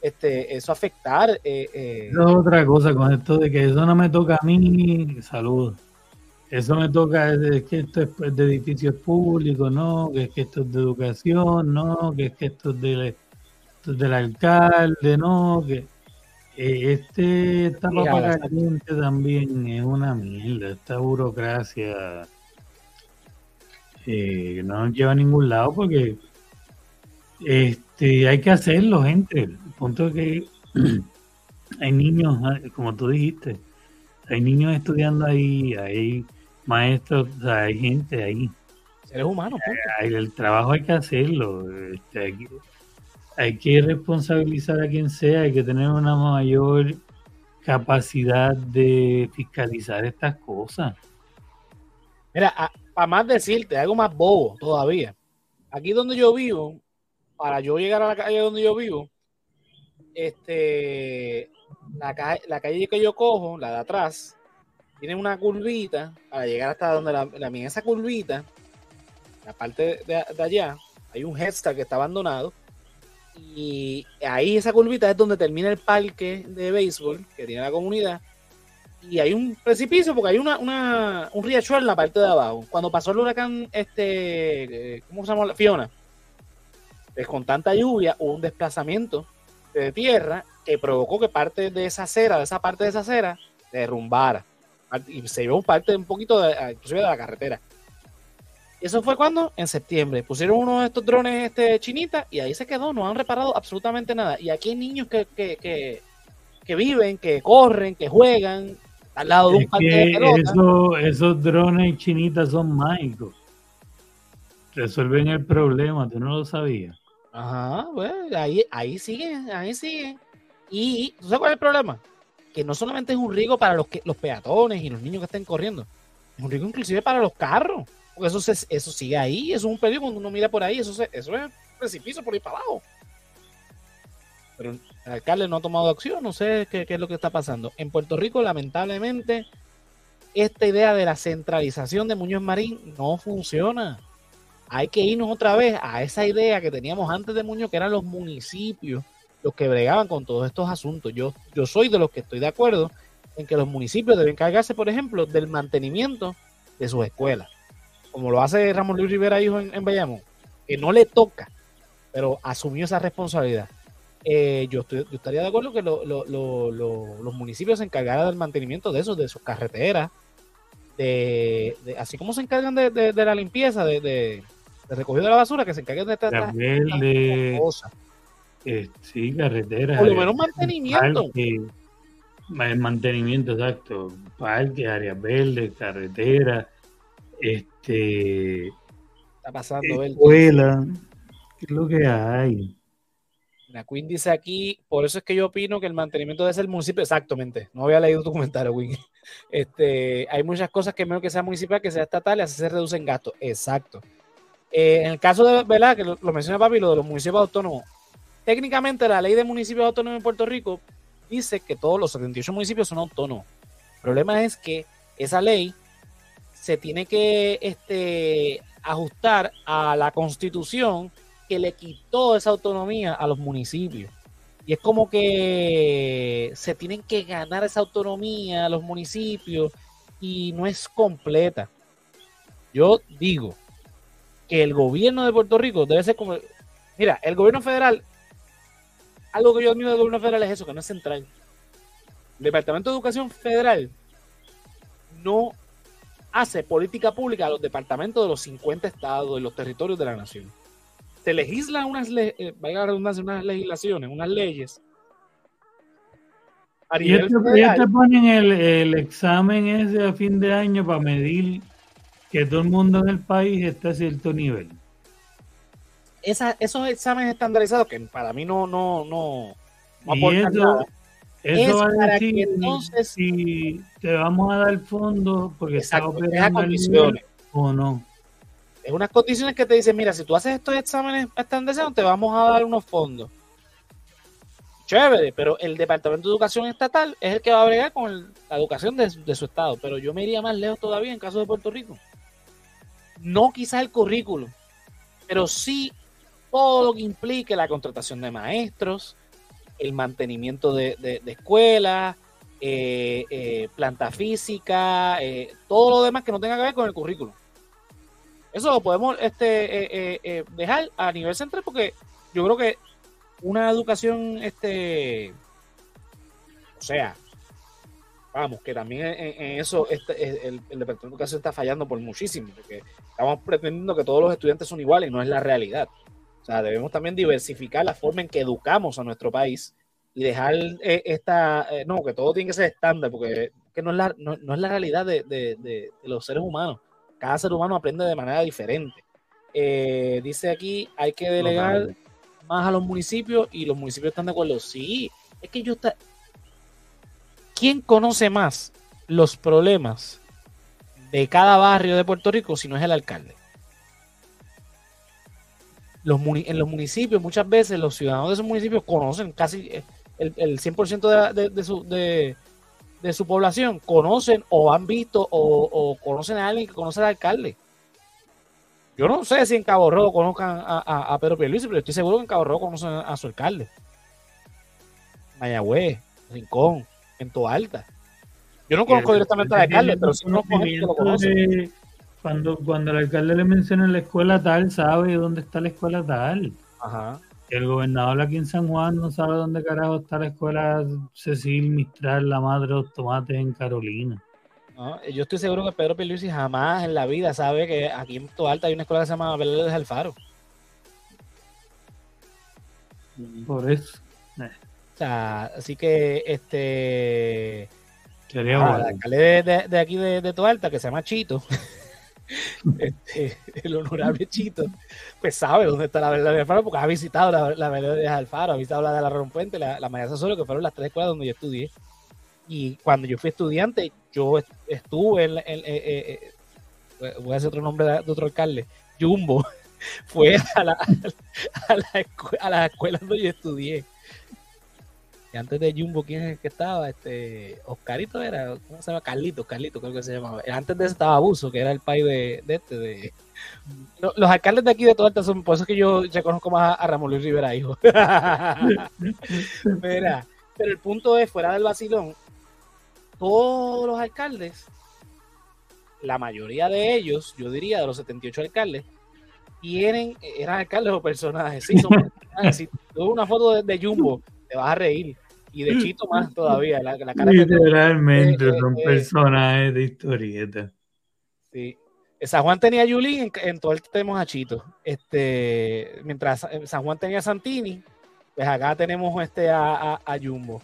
este, eso afectar. Eh, eh. otra cosa con esto de que eso no me toca a mí, salud. Eso me toca, es que esto es de edificios públicos, ¿no? Que es que esto es de educación, ¿no? Que es que esto es, de, del alcalde, ¿no? Que eh, este, esta papa caliente también es una mierda, esta burocracia eh, no nos lleva a ningún lado porque este, hay que hacerlo, gente. Punto es que *clears throat* hay niños, como tú dijiste, hay niños estudiando ahí, hay maestros, hay gente ahí. Seres humanos. el trabajo hay que hacerlo. Este, hay, que, responsabilizar a quien sea, hay que tener una mayor capacidad de fiscalizar estas cosas. Mira, para más decirte, algo más bobo todavía. Aquí donde yo vivo, para yo llegar a la calle donde yo vivo, este, la, la calle que yo cojo, la de atrás, tiene una curvita para llegar hasta donde la, mía, esa curvita, la parte de, allá, hay un headstart que está abandonado y ahí esa curvita es donde termina el parque de béisbol que tiene la comunidad y hay un precipicio porque hay una, un riachuelo en la parte de abajo. Cuando pasó el huracán, este, eh, ¿cómo se llama? Fiona con tanta lluvia hubo un desplazamiento de tierra que provocó que parte de esa acera, de esa parte de esa acera, derrumbara. Y se llevó parte un poquito de, inclusive de la carretera. Eso fue cuando en septiembre pusieron uno de estos drones este, chinitas y ahí se quedó, no han reparado absolutamente nada. Y aquí hay niños que, que, que, que viven, que corren, que juegan al lado de un parque de pelota. esos drones chinitas son mágicos. Resuelven el problema, tú no lo sabías. Ajá, pues ahí, ahí siguen, ahí siguen. Y ¿tú sabes cuál es el problema? Que no solamente es un riesgo para los, que, los peatones y los niños que estén corriendo, es un riesgo inclusive para los carros. Porque eso, se, eso sigue ahí, eso es un peligro cuando uno mira por ahí, eso, eso es precipicio por ahí para abajo. Pero el alcalde no ha tomado acción, no sé qué, qué es lo que está pasando. En Puerto Rico, lamentablemente, esta idea de la centralización de Muñoz Marín no funciona hay que irnos otra vez a esa idea que teníamos antes de Muñoz, que eran los municipios los que bregaban con todos estos asuntos. Yo, yo soy de los que estoy de acuerdo en que los municipios deben cargarse, por ejemplo, del mantenimiento de sus escuelas, como lo hace Ramón Luis Rivera Hijo en, en Bayamón, que no le toca, pero asumió esa responsabilidad. Eh, yo, estoy, yo estaría de acuerdo que los municipios se encargaran del mantenimiento de eso, de sus carreteras, de, así como se encargan de, la limpieza, de, de recogido de la basura, que se encarguen de estas cosas. Eh, sí, carreteras. Por lo menos mantenimiento. el mantenimiento, exacto. Parques, áreas verdes, carreteras, este. Está pasando, escuela. ¿Qué es lo que hay? La Queen dice aquí, por eso es que yo opino que el mantenimiento debe ser municipio. Exactamente, no había leído tu comentario, Queen. *laughs* Este, hay muchas cosas que menos que sea municipal, que sea estatal, y así se reducen gastos. Exacto. Eh, en el caso de, ¿verdad? Que lo, menciona Papi, lo de los municipios autónomos. Técnicamente, la ley de municipios autónomos en Puerto Rico dice que todos los 78 municipios son autónomos. El problema es que esa ley se tiene que este, ajustar a la constitución que le quitó esa autonomía a los municipios. Y es como que se tienen que ganar esa autonomía a los municipios y no es completa. Yo digo, que el gobierno de Puerto Rico debe ser como. Mira, el gobierno federal, algo que yo admiro del gobierno federal es eso, que no es central. El Departamento de Educación Federal no hace política pública a los departamentos de los 50 estados, de los territorios de la nación. Se legislan unas, eh, vaya redundancia, unas legislaciones, unas leyes. y este, ponen el, el examen ese a fin de año para medir que todo el mundo en el país está a cierto nivel. esos exámenes estandarizados que para mí no, no, no, aportan nada. Eso va a decir entonces, si te vamos a dar fondo porque está operando condiciones o no. Es unas condiciones que te dicen, mira, si tú haces estos exámenes estandarizados, te vamos a dar unos fondos. Chévere, pero el Departamento de Educación Estatal es el que va a bregar con la educación de, de su estado. Pero yo me iría más lejos todavía en caso de Puerto Rico no quizás el currículum, pero sí todo lo que implique la contratación de maestros, el mantenimiento de, escuelas, eh, eh, planta física, eh, todo lo demás que no tenga que ver con el currículum. Eso lo podemos este, dejar a nivel central porque yo creo que una educación, este, o sea, vamos, que también en, eso este, el, Departamento de Educación está fallando por muchísimo, porque estamos pretendiendo que todos los estudiantes son iguales y no es la realidad. O sea, debemos también diversificar la forma en que educamos a nuestro país y dejar eh, esta, eh, no, que todo tiene que ser estándar, porque que no, es la, no, es la realidad de, los seres humanos. Cada ser humano aprende de manera diferente. Eh, dice aquí, hay que delegar más a los municipios y los municipios están de acuerdo. Sí, es que yo está, ¿quién conoce más los problemas de cada barrio de Puerto Rico si no es el alcalde? en los municipios, muchas veces los ciudadanos de esos municipios conocen casi el, 100% de, su, población, conocen o han visto o, conocen a alguien que conoce al alcalde. Yo no sé si en Cabo Rojo conozcan a, Pedro Pierluisi, pero estoy seguro que en Cabo Rojo conocen a su alcalde. Mayagüez, Rincón, en Alta. Yo no conozco directamente al alcalde, pero sí conozco gente que lo conoce. Cuando, cuando el alcalde le menciona la escuela tal, sabe dónde está la escuela tal. Ajá. El gobernador aquí en San Juan no sabe dónde carajo está la escuela Cecil Mistral, la madre de los tomates en Carolina. yo estoy seguro que Pedro Pierluisi jamás en la vida sabe que aquí en Toalta hay una escuela que se llama Verdes Alfaro. Por eso. O sea, así que este. Sería el alcalde de, aquí de, de Toalta, que se llama Chito, *laughs* este, el honorable Chito, pues sabe dónde está la verdad de Alfaro, porque ha visitado la, la verdad de Alfaro, ha visitado la de la Rompuente, la, la Solo, que fueron las tres escuelas donde yo estudié. Y cuando yo fui estudiante, yo estuve en, en, eh, eh, voy a hacer otro nombre de, otro alcalde, Jumbo, *laughs* fue a la, a la, a la escuela donde yo estudié. Y antes de Jumbo, ¿quién es el que estaba? Este, Oscarito era, ¿cómo se llama? Carlito, Carlito creo que se llamaba. Antes de eso estaba Abuso, que era el país de, este, de... Los alcaldes de aquí de Tuerta son, por eso es que yo reconozco más a Ramón Luis Rivera, hijo. *laughs* Pero el punto es, fuera del vacilón, todos los alcaldes, la mayoría de ellos, yo diría de los 78 alcaldes, tienen, eran alcaldes o personajes. Sí, son. Si tú una foto de Jumbo, te vas a reír y de Chito más *laughs* todavía. La, la cara Literalmente que son personajes de historieta. Sí. San Juan tenía a Yulín, en, todo el tema a Chito. Este, mientras San Juan tenía a Santini, pues acá tenemos este a, a, Jumbo.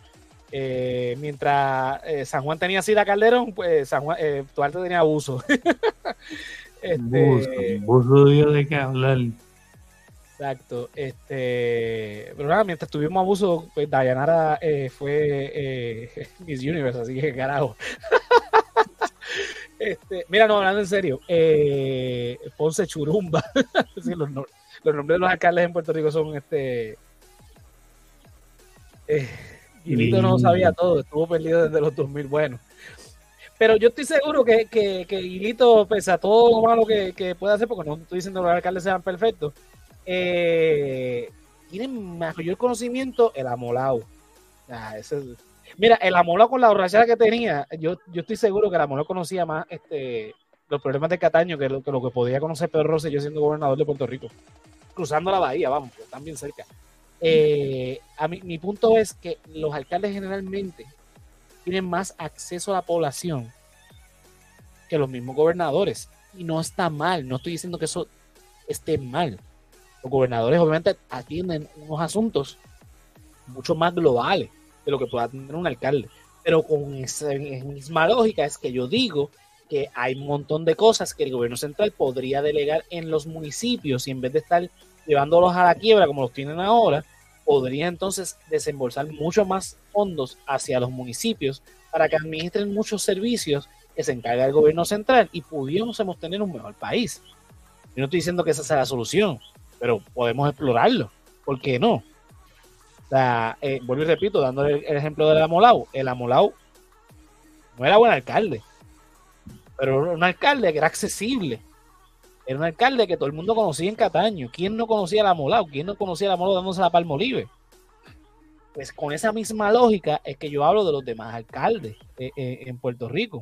Eh, mientras eh, San Juan tenía a Cida Calderón, pues San Juan, eh, Duarte tenía abuso. *laughs* este, buzo, dio de qué hablar. Exacto. Este, pero nada, mientras tuvimos abuso, pues Dayanara eh, fue eh, *laughs* Miss Universe, así que carajo. *laughs* este, mira, no, hablando en serio, eh, Ponce Churumba. *laughs* los, nombres de los alcaldes en Puerto Rico son este. Eh, no sabía todo, estuvo perdido desde los 2000. Bueno, pero yo estoy seguro que, que, que pese a todo lo malo que, que puede hacer, porque no estoy diciendo que los alcaldes sean perfectos, eh, tienen mayor conocimiento el amolao. mira, el amolao con la borrachera que tenía, yo, yo estoy seguro que el amolao conocía más este, los problemas de Cataño que lo, que podía conocer Pedro yo siendo gobernador de Puerto Rico. Cruzando la bahía, vamos, están bien cerca. Eh, a mí, mi punto es que los alcaldes generalmente tienen más acceso a la población que los mismos gobernadores. Y no está mal, no estoy diciendo que eso esté mal los gobernadores obviamente atienden unos asuntos mucho más globales de lo que pueda atender un alcalde. Pero con esa misma lógica es que yo digo que hay un montón de cosas que el gobierno central podría delegar en los municipios y en vez de estar llevándolos a la quiebra como los tienen ahora, podría entonces desembolsar mucho más fondos hacia los municipios para que administren muchos servicios que se encarga el gobierno central y pudiéramos tener un mejor país. Yo no estoy diciendo que esa sea la solución, pero podemos explorarlo. ¿Por qué no? O sea, eh, vuelvo y repito, dando el, ejemplo del Amolau. El Amolau no era buen alcalde, pero era un alcalde que era accesible. Era un alcalde que todo el mundo conocía en Cataño. ¿Quién no conocía el Amolau? ¿Quién no conocía el Amolau dándose la palma olive? Pues con esa misma lógica es que yo hablo de los demás alcaldes eh, eh, en Puerto Rico.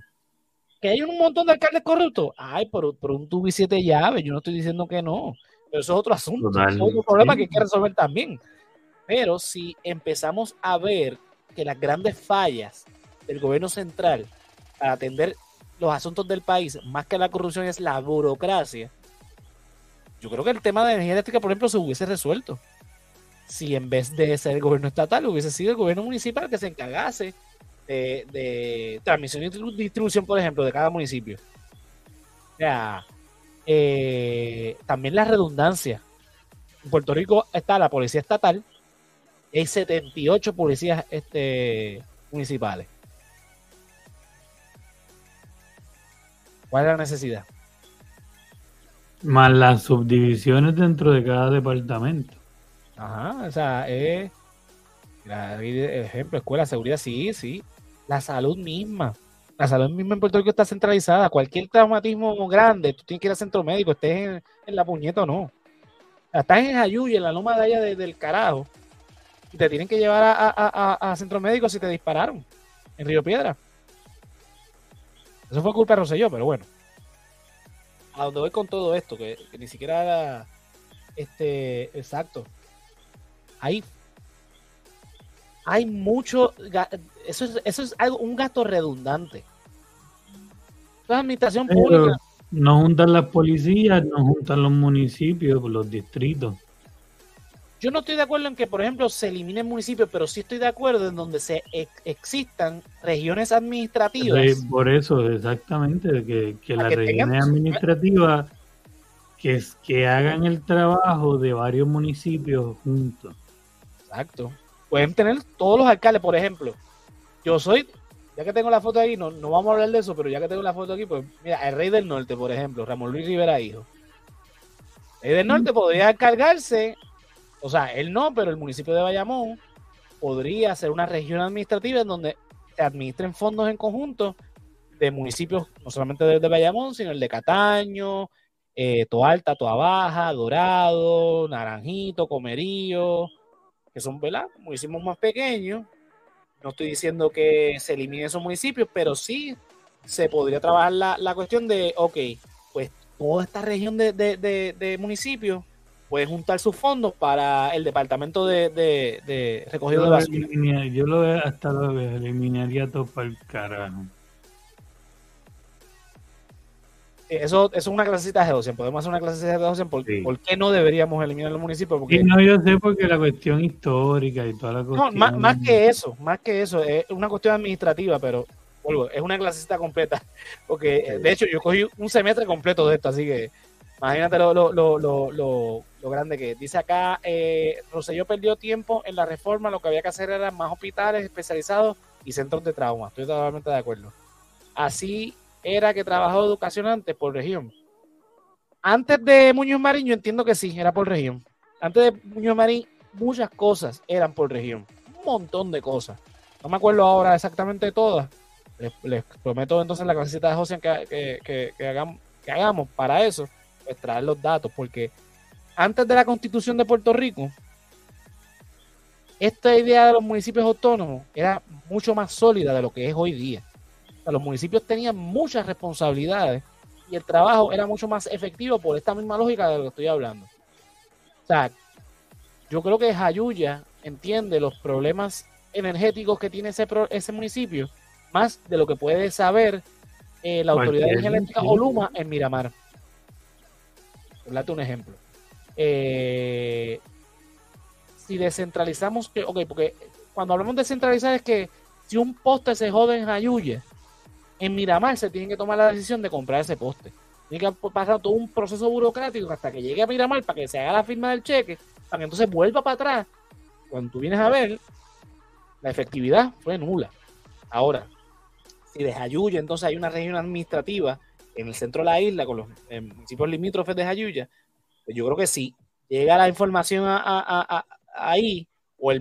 Que hay un montón de alcaldes corruptos. Ay, pero, pero un tubi siete llaves. Yo no estoy diciendo que no. Pero eso es otro asunto, es otro problema que hay que resolver también. Pero si empezamos a ver que las grandes fallas del gobierno central para atender los asuntos del país, más que la corrupción, es la burocracia, yo creo que el tema de energía eléctrica, por ejemplo, se hubiese resuelto. Si en vez de ser el gobierno estatal, hubiese sido el gobierno municipal que se encargase de, de transmisión y distribución, por ejemplo, de cada municipio. O sea, eh, también la redundancia. En Puerto Rico está la policía estatal y hay 78 policías este, municipales. ¿Cuál es la necesidad? Más las subdivisiones dentro de cada departamento. Ajá, o sea, eh, ejemplo, escuela, seguridad, sí, sí. La salud misma la salud misma en Puerto Rico está centralizada. Cualquier traumatismo grande, tú tienes que ir al centro médico, estés en, la puñeta o no. Estás en Jayuya, en la loma de allá del carajo, y te tienen que llevar a, centro médico si te dispararon en Río Piedra. Eso fue culpa de Rosselló, pero bueno. A donde voy con todo esto, que, ni siquiera era este exacto. Hay, hay mucho eso es, eso es algo, un gasto redundante. es administración pública. No juntan las policías, no juntan los municipios, los distritos. Yo no estoy de acuerdo en que, por ejemplo, se eliminen municipios, pero sí estoy de acuerdo en donde se existan regiones administrativas. por eso, exactamente, que, que las regiones administrativas que, que hagan el trabajo de varios municipios juntos. Exacto. Pueden tener todos los alcaldes, por ejemplo. Yo soy, ya que tengo la foto ahí, no, no vamos a hablar de eso, pero ya que tengo la foto aquí, pues mira, el rey del norte, por ejemplo, Ramón Luis Rivera Hijo. El rey del norte podría encargarse o sea, él no, pero el municipio de Bayamón podría ser una región administrativa en donde se administren fondos en conjunto de municipios, no solamente de, Bayamón, sino el de Cataño, eh, Toalta, Toa Baja, Dorado, Naranjito, Comerío, que son ¿verdad? municipios más pequeños. No estoy diciendo que se eliminen esos municipios, pero sí se podría trabajar la, cuestión de, ok, pues toda esta región de, de municipios puede juntar sus fondos para el departamento de, de, recogido de basura. yo lo hasta lo eliminaría todo para el carajo. Eso, es una clasecita de G12. Podemos hacer una clasecita de G12. ¿Por, ¿Por, qué no deberíamos eliminar los municipios? Porque... no, yo sé porque la cuestión histórica y toda la cuestión. No, más, que eso, más que eso. Es una cuestión administrativa, pero es una clasecita completa. *laughs* Porque, de hecho, yo cogí un semestre completo de esto, así que Imagínate lo, lo, lo, lo, grande que es. Dice acá, eh, Rosselló perdió tiempo en la reforma, lo que había que hacer era más hospitales especializados y centros de trauma. Estoy totalmente de acuerdo. Así era que trabajó educación antes por región. Antes de Muñoz Marín, yo entiendo que sí, era por región. Antes de Muñoz Marín, muchas cosas eran por región. Un montón de cosas. No me acuerdo ahora exactamente todas. Les, prometo entonces la clasita de José que, que, hagamos, que hagamos para eso pues, traer los datos, porque antes de la constitución de Puerto Rico, esta idea de los municipios autónomos era mucho más sólida de lo que es hoy día. Los municipios tenían muchas responsabilidades y el trabajo era mucho más efectivo por esta misma lógica de lo que estoy hablando. O sea, yo creo que Jayuya entiende los problemas energéticos que tiene ese, ese municipio más de lo que puede saber eh, la Autoridad de Energía Eléctrica o Luma en Miramar. Date un ejemplo. Eh, si descentralizamos, que, ok, porque cuando hablamos de descentralizar es que si un poste se jode en Jayuya, en Miramar se tiene que tomar la decisión de comprar ese poste. Tiene que pasar todo un proceso burocrático hasta que llegue a Miramar para que se haga la firma del cheque, para que entonces vuelva para atrás. Cuando tú vienes a ver, la efectividad fue nula. Ahora, si de Jayuya entonces hay una región administrativa en el centro de la isla, con los municipios limítrofes de Jayuya, pues yo creo que si llega la información ahí, o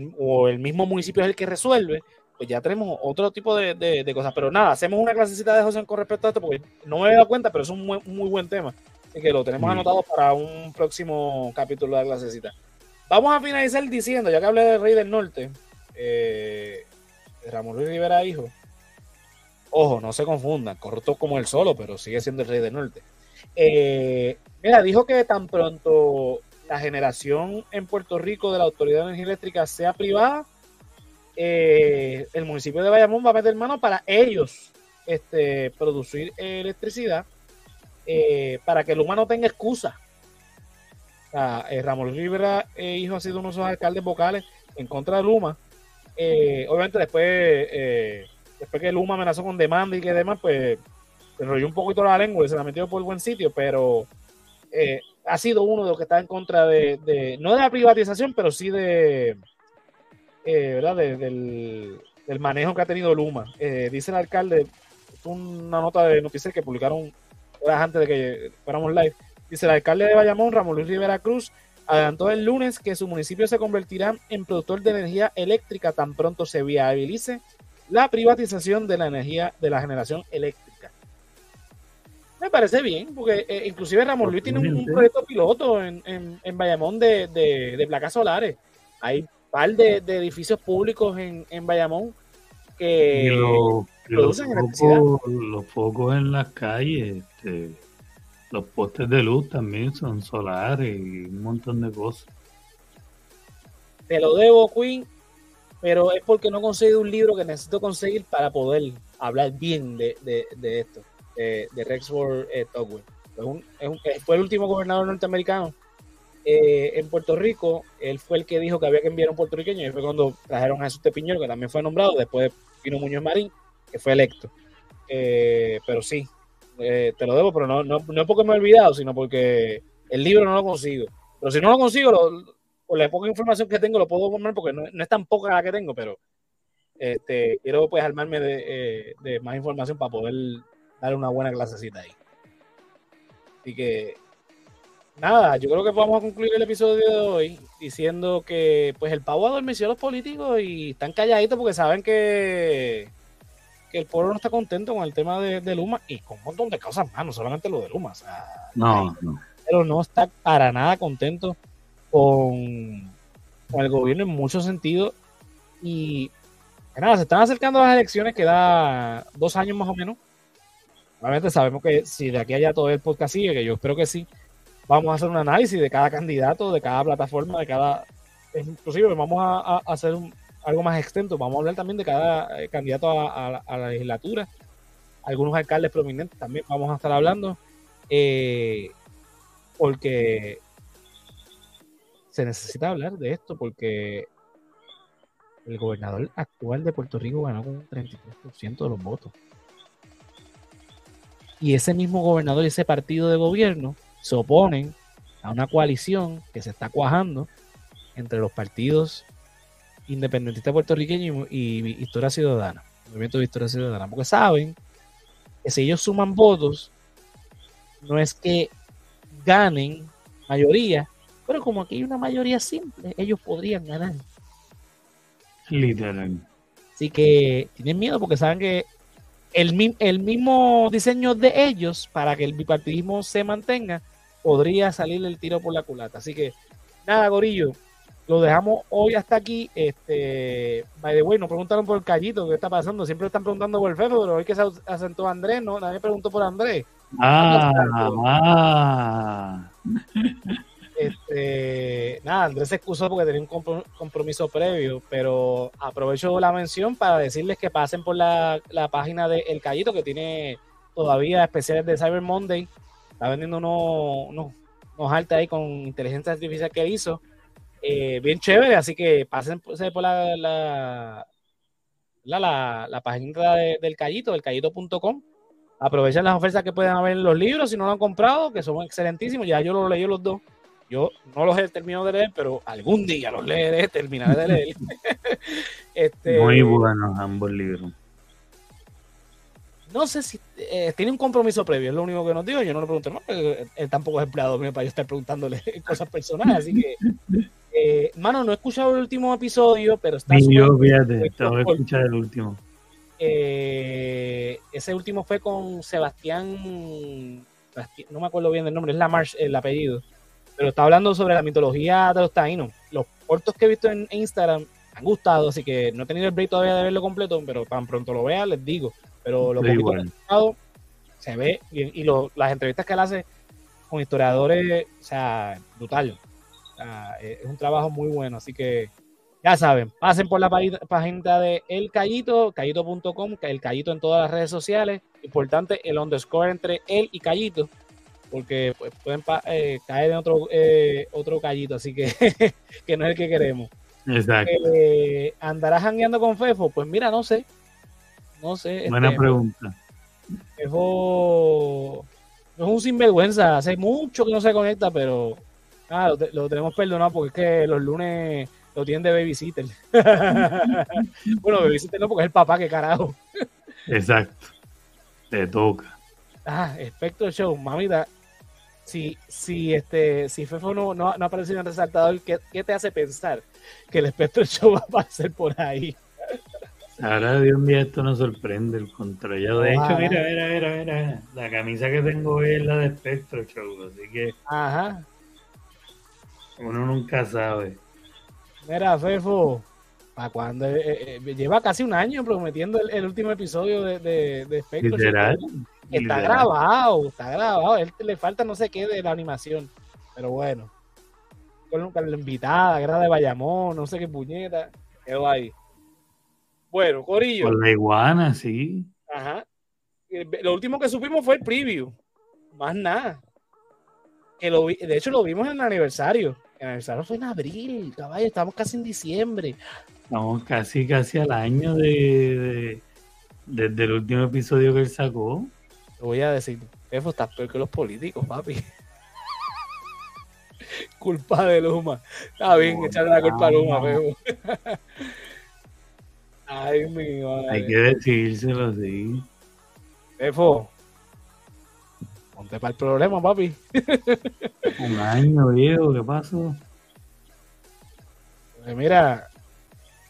el, mismo municipio es el que resuelve, pues ya tenemos otro tipo de, cosas. Pero nada, hacemos una clasecita de José con respecto a esto, porque no me he dado cuenta, pero es un muy, buen tema. Así que lo tenemos anotado para un próximo capítulo de la clasecita. Vamos a finalizar diciendo, ya que hablé del Rey del Norte, eh, Ramón Luis Rivera, hijo, Ojo, no se confundan, corto como el solo, pero sigue siendo el rey del norte. Eh, mira, dijo que tan pronto la generación en Puerto Rico de la Autoridad de Energía Eléctrica sea privada, eh, el municipio de Bayamón va a meter mano para ellos este, producir electricidad eh, para que el humano tenga excusa. Ramón Rivera, hijo, ha sido uno de esos alcaldes vocales en contra de Luma. obviamente después después que Luma amenazó con demanda y que demás, pues se enrolló un poquito la lengua y se la metió por el buen sitio, pero eh, ha sido uno de los que está en contra de, no de la privatización, pero sí de, eh, ¿verdad? del, manejo que ha tenido Luma. Eh, dice el alcalde, una nota de noticias que publicaron horas antes de que fuéramos live, dice el alcalde de Bayamón, Ramón Luis Rivera Cruz, adelantó el lunes que su municipio se convertirá en productor de energía eléctrica tan pronto se viabilice la privatización de la energía de la generación eléctrica. Me parece bien, porque eh, inclusive Ramón Luis tiene un, proyecto piloto en, en, Bayamón de, de, placas solares. Hay par de, edificios públicos en, en Bayamón que producen los electricidad. los focos en las calles, este, los postes de luz también son solares y un montón de cosas. Te lo debo, Queen pero es porque no he conseguido un libro que necesito conseguir para poder hablar bien de, esto. de, de Rexford eh, Togwell. fue el último gobernador norteamericano eh, en Puerto Rico, él fue el que dijo que había que enviar a un puertorriqueño y fue cuando trajeron a Jesús Tepiñero, que también fue nombrado, después vino Muñoz Marín, que fue electo. Eh, pero sí, eh, te lo debo, pero no, no, no, porque me he olvidado, sino porque el libro no lo consigo. Pero si no lo consigo, lo, por la poca información que tengo, lo puedo poner porque no, es tan poca la que tengo, pero este, quiero pues armarme de, de más información para poder dar una buena clasecita ahí. Así que nada, yo creo que vamos a concluir el episodio de hoy diciendo que pues el pavo adormeció a los políticos y están calladitos porque saben que, que el pueblo no está contento con el tema de, Luma y con un montón de cosas más, no solamente lo de Luma. no, no. Pero no está para nada contento con, con el gobierno en muchos sentidos y nada, se están acercando las elecciones, queda dos años más o menos. Obviamente sabemos que si de aquí allá todo el podcast sigue, que yo espero que sí, vamos a hacer un análisis de cada candidato, de cada plataforma, de cada... Inclusive vamos a, hacer algo más extenso, vamos a hablar también de cada eh, candidato a, la legislatura, algunos alcaldes prominentes también vamos a estar hablando, eh, porque se necesita hablar de esto, porque el gobernador actual de Puerto Rico ganó con un 33% de los votos. Y ese mismo gobernador y ese partido de gobierno se oponen a una coalición que se está cuajando entre los partidos independentistas puertorriqueños y, Historia Ciudadana, Movimiento de Historia Ciudadana, porque saben que si ellos suman votos, no es que ganen mayoría, pero como aquí hay una mayoría simple, ellos podrían ganar. Literal. Así que tienen miedo porque saben que el, el mismo diseño de ellos para que el bipartidismo se mantenga podría salir el tiro por la culata. Así que, nada, Gorillo, lo dejamos hoy hasta aquí. Este, by the way, nos preguntaron por el Callito, ¿qué está pasando? Siempre están preguntando por el Fefe, pero hoy que se asentó Andrés, ¿no? Nadie preguntó por Andrés. Ah, ah. Este, nada, Andrés se excusó porque tenía un compromiso previo, pero aprovecho la mención para decirles que pasen por la, página de El Callito, que tiene todavía especiales de Cyber Monday está vendiendo unos, unos, altas ahí con inteligencia artificial que hizo. Eh, bien chévere, así que pasen por la, la, la, la, página del Callito, del callito.com. Aprovechen las ofertas que pueden haber en los libros si no lo han comprado, que son excelentísimos. Ya yo los leí los dos. Yo no los he terminado de leer, pero algún día los leeré, terminaré de leer. *laughs* *laughs* este, Muy buenos ambos libros no sé si eh, tiene un compromiso previo, es lo único que nos digo. Yo no le pregunto, no, él tampoco es empleado mío para yo estar preguntándole *laughs* cosas personales. Así que, eh, mano, no he escuchado el último episodio, pero está. Y yo, fíjate, a escuchar el último. Eh, ese último fue con Sebastián, no me acuerdo bien del nombre, es la March, el apellido, pero está hablando sobre la mitología de los taínos. Los cortos que he visto en Instagram han gustado, así que no he tenido el break todavía de verlo completo, pero tan pronto lo vea, les digo. Pero lo poquito que he se ve y, las entrevistas que él hace con historiadores, o sea, brutal. es un trabajo muy bueno, así que ya saben, pasen por la página de El Callito, callito.com, el Callito en todas las redes sociales. Importante el underscore entre él y Callito, porque pues, pueden eh, caer en otro, eh, otro Callito, así que, *laughs* que no es el que queremos. Exacto. Eh, ¿Andarás jangueando con Fefo? Pues mira, no sé. No sé. Buena este, pregunta. Fefo no es un sinvergüenza. Hace mucho que no se conecta, pero ah, lo, tenemos perdonado porque es que los lunes lo tienen de babysitter. *laughs* bueno, babysitter no, porque es el papá, que carajo. Exacto. Te toca. Ah, Spectro Show, mamita. Si, si, este, si Fefo no, no, no aparecido en el resaltador, ¿qué, ¿qué, te hace pensar que el Spectro Show *laughs* va a aparecer por ahí? Ahora Dios mío, esto nos sorprende, el contrario. De hecho, mira, mira, mira, mira. La camisa que tengo es la de Spectro Show, así que. Ajá. Uno nunca sabe. Mira, Fefo, ¿para cuando eh, eh, lleva casi un año prometiendo el, último episodio de, de, de Spectro Literal, Está grabado, está grabado. A él le falta no sé qué de la animación. Pero bueno. Con la invitada, era de Bayamón, no sé qué puñeta. Quedó ahí. Bueno, Corillo. Con la iguana, sí. Ajá. lo último que supimos fue el preview. Más nada. Que lo de hecho, lo vimos en el aniversario. El aniversario fue en abril, caballo. Estamos casi en diciembre. Estamos casi, casi al año de, desde el último episodio que él sacó. Te voy a decir, Efo, estás peor que los políticos, papi. *laughs* culpa de Luma. Está bien, echarle la culpa a Luma, Efo. *laughs* Ay, mi madre. Hay que decírselo así. Efo, ponte para el problema, papi. *laughs* Un año, viejo, ¿qué pasó? Pues mira.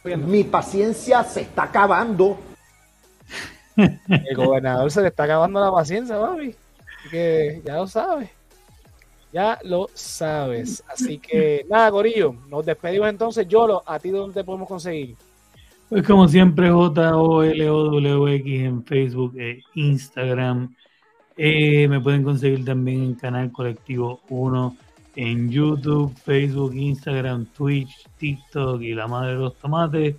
Mi paciencia se está acabando. El gobernador se le está acabando la paciencia, papi. Así que ya lo sabes. Ya lo sabes. Así que nada, Gorillo. Nos despedimos entonces. Yolo, ¿a ti dónde te podemos conseguir? Pues como siempre, J-O-L-O-W-X en Facebook e Instagram. Eh, me pueden conseguir también en Canal Colectivo 1 en YouTube, Facebook, Instagram, Twitch, TikTok y la madre de los tomates.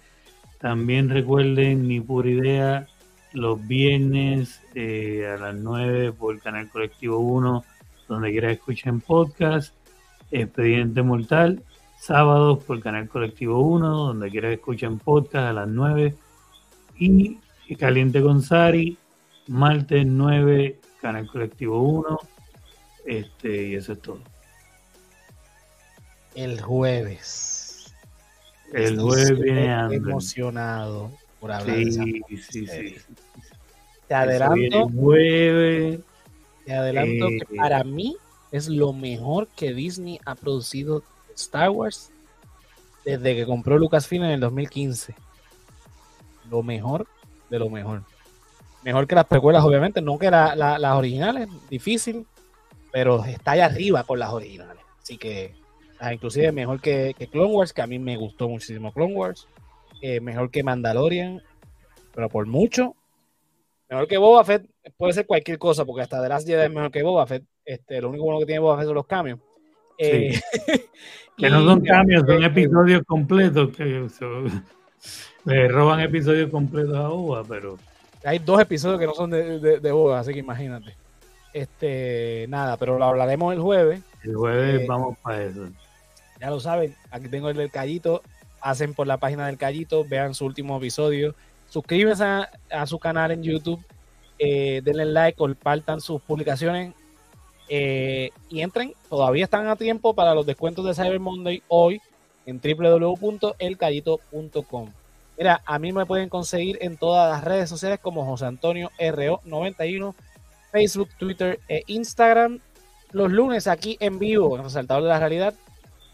También recuerden mi pura idea los viernes eh, a las 9 por Canal Colectivo 1, donde quiera escuchen podcast. Expediente Mortal sábados por Canal Colectivo 1, donde quiera que escuchen podcast a las 9. Y Caliente con Sari, martes 9, Canal Colectivo 1. Este, y eso es todo. El jueves. El jueves viene Estoy emocionado por hablar sí, de esa sí, sí, Te adelanto, jueves. te adelanto Eh, que para mí es lo mejor que Disney ha producido Star Wars desde que compró Lucasfilm en el 2015. Lo mejor de lo mejor. Mejor que las precuelas, obviamente, no que la- la- las originales, difícil, pero está allá arriba con las originales. Así que, ah, inclusive mejor que, que Clone Wars, que a mí me gustó muchísimo Clone Wars. eh, mejor que Mandalorian, pero por mucho. Mejor que Boba Fett, puede ser cualquier cosa, porque hasta The Last Jedi es mejor que Boba Fett. Este, lo único bueno que tiene Boba Fett son los cambios. Eh, *laughs* Que no son cambios, son eh, episodios completos. Que son- *laughs* le roban episodios completos a Boba, pero Hay dos episodios que no son de, de, de Boba, así que imagínate. Este, nada, pero lo hablaremos el jueves. el jueves Eh, vamos para eso. Ya lo saben, aquí tengo el del Callito. Hacen por la página del Callito, vean su último episodio. Suscríbanse a, a su canal en YouTube. eh, denle like, compartan sus publicaciones. Eh, y entren, todavía están a tiempo para los descuentos de Cyber Monday hoy en www.elcallito.com. Mira, a mí me pueden conseguir en todas las redes sociales como José Antonio RO91, Facebook, Twitter e Instagram. Los lunes aquí en vivo, en Resaltador de la Realidad,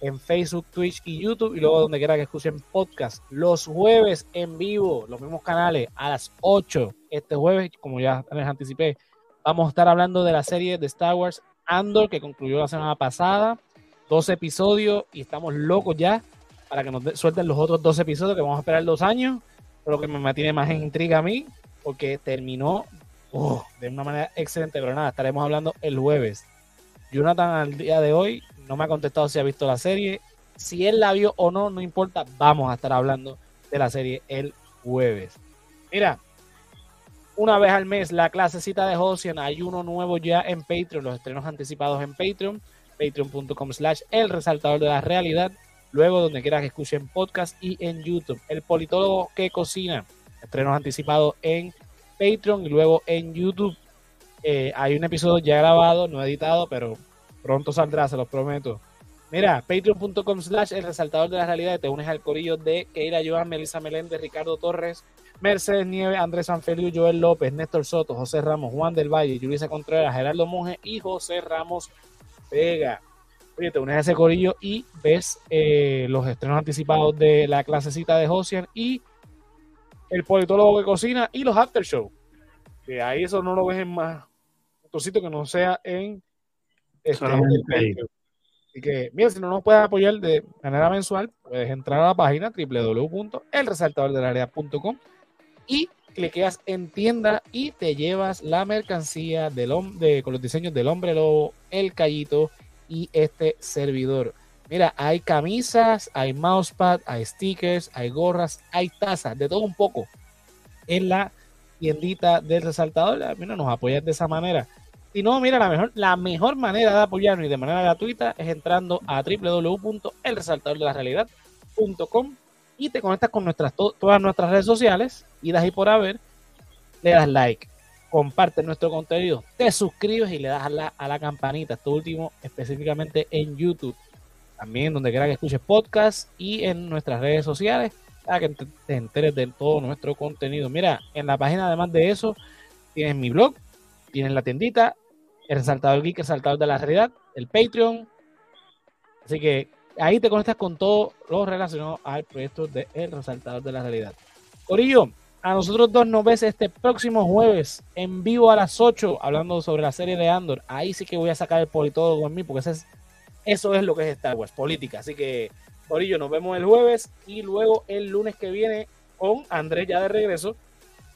en Facebook, Twitch y YouTube, y luego donde quiera que escuchen podcast. Los jueves en vivo, los mismos canales, a las 8. Este jueves, como ya les anticipé, vamos a estar hablando de la serie de Star Wars Andor, que concluyó la semana pasada. 12 episodios, y estamos locos ya para que nos suelten los otros 12 episodios, que vamos a esperar dos años. Pero que me mantiene más en intriga a mí, porque terminó oh, de una manera excelente. Pero nada, estaremos hablando el jueves. Jonathan al día de hoy no me ha contestado si ha visto la serie. Si él la vio o no, no importa. Vamos a estar hablando de la serie el jueves. Mira, una vez al mes la clasecita de Ocean. Hay uno nuevo ya en Patreon. Los estrenos anticipados en Patreon. Patreon.com slash el resaltador de la realidad. Luego donde quiera que escuchen podcast y en YouTube. El politólogo que cocina. Estrenos anticipados en Patreon y luego en YouTube. Eh, hay un episodio ya grabado, no editado, pero pronto saldrá, se los prometo. Mira, patreon.com slash el resaltador de la realidad, te unes al corillo de Keira Joan, Melissa Meléndez, Ricardo Torres, Mercedes Nieves, Andrés Sanfeliu, Joel López, Néstor Soto, José Ramos, Juan del Valle, Yulisa Contreras, Gerardo Monge y José Ramos Vega. Oye, te unes a ese corillo y ves eh, los estrenos anticipados de la clasecita de Josian y el politólogo que cocina y los after show. Que ahí eso no lo ves en más sitio que no sea en este, Así que, mira, si no nos puedes apoyar de manera mensual, puedes entrar a la página www.elresaltadordelarea.com y cliqueas en tienda y te llevas la mercancía del de, con los diseños del hombre lobo, el callito y este servidor. Mira, hay camisas, hay mousepad, hay stickers, hay gorras, hay tazas, de todo un poco en la tiendita del resaltador, mira, nos apoyas de esa manera. Si no, mira, la mejor, la mejor manera de apoyarnos y de manera gratuita es entrando a www.elresaltadordelarealidad.com y te conectas con nuestras, todas nuestras redes sociales y das ahí por haber, le das like, comparte nuestro contenido, te suscribes y le das a la, a la campanita, esto último específicamente en YouTube, también donde quiera que escuches podcast y en nuestras redes sociales para que te enteres de todo nuestro contenido. Mira, en la página además de eso, tienes mi blog, tienes la tiendita, el resaltador geek, el resaltador de la realidad, el Patreon. Así que ahí te conectas con todo lo relacionado al proyecto de El Resaltador de la Realidad. Corillo, a nosotros dos nos ves este próximo jueves en vivo a las 8 hablando sobre la serie de Andor. Ahí sí que voy a sacar el politólogo en mí porque eso es, eso es lo que es Star Wars, política. Así que, Corillo, nos vemos el jueves y luego el lunes que viene con Andrés ya de regreso.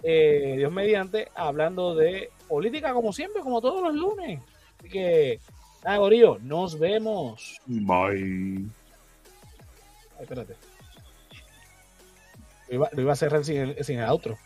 Eh, Dios mediante, hablando de política como siempre, como todos los lunes. Así que, nada, Gorillo, nos vemos. Bye. Ay, espérate. Lo iba, a cerrar sin el, sin el outro.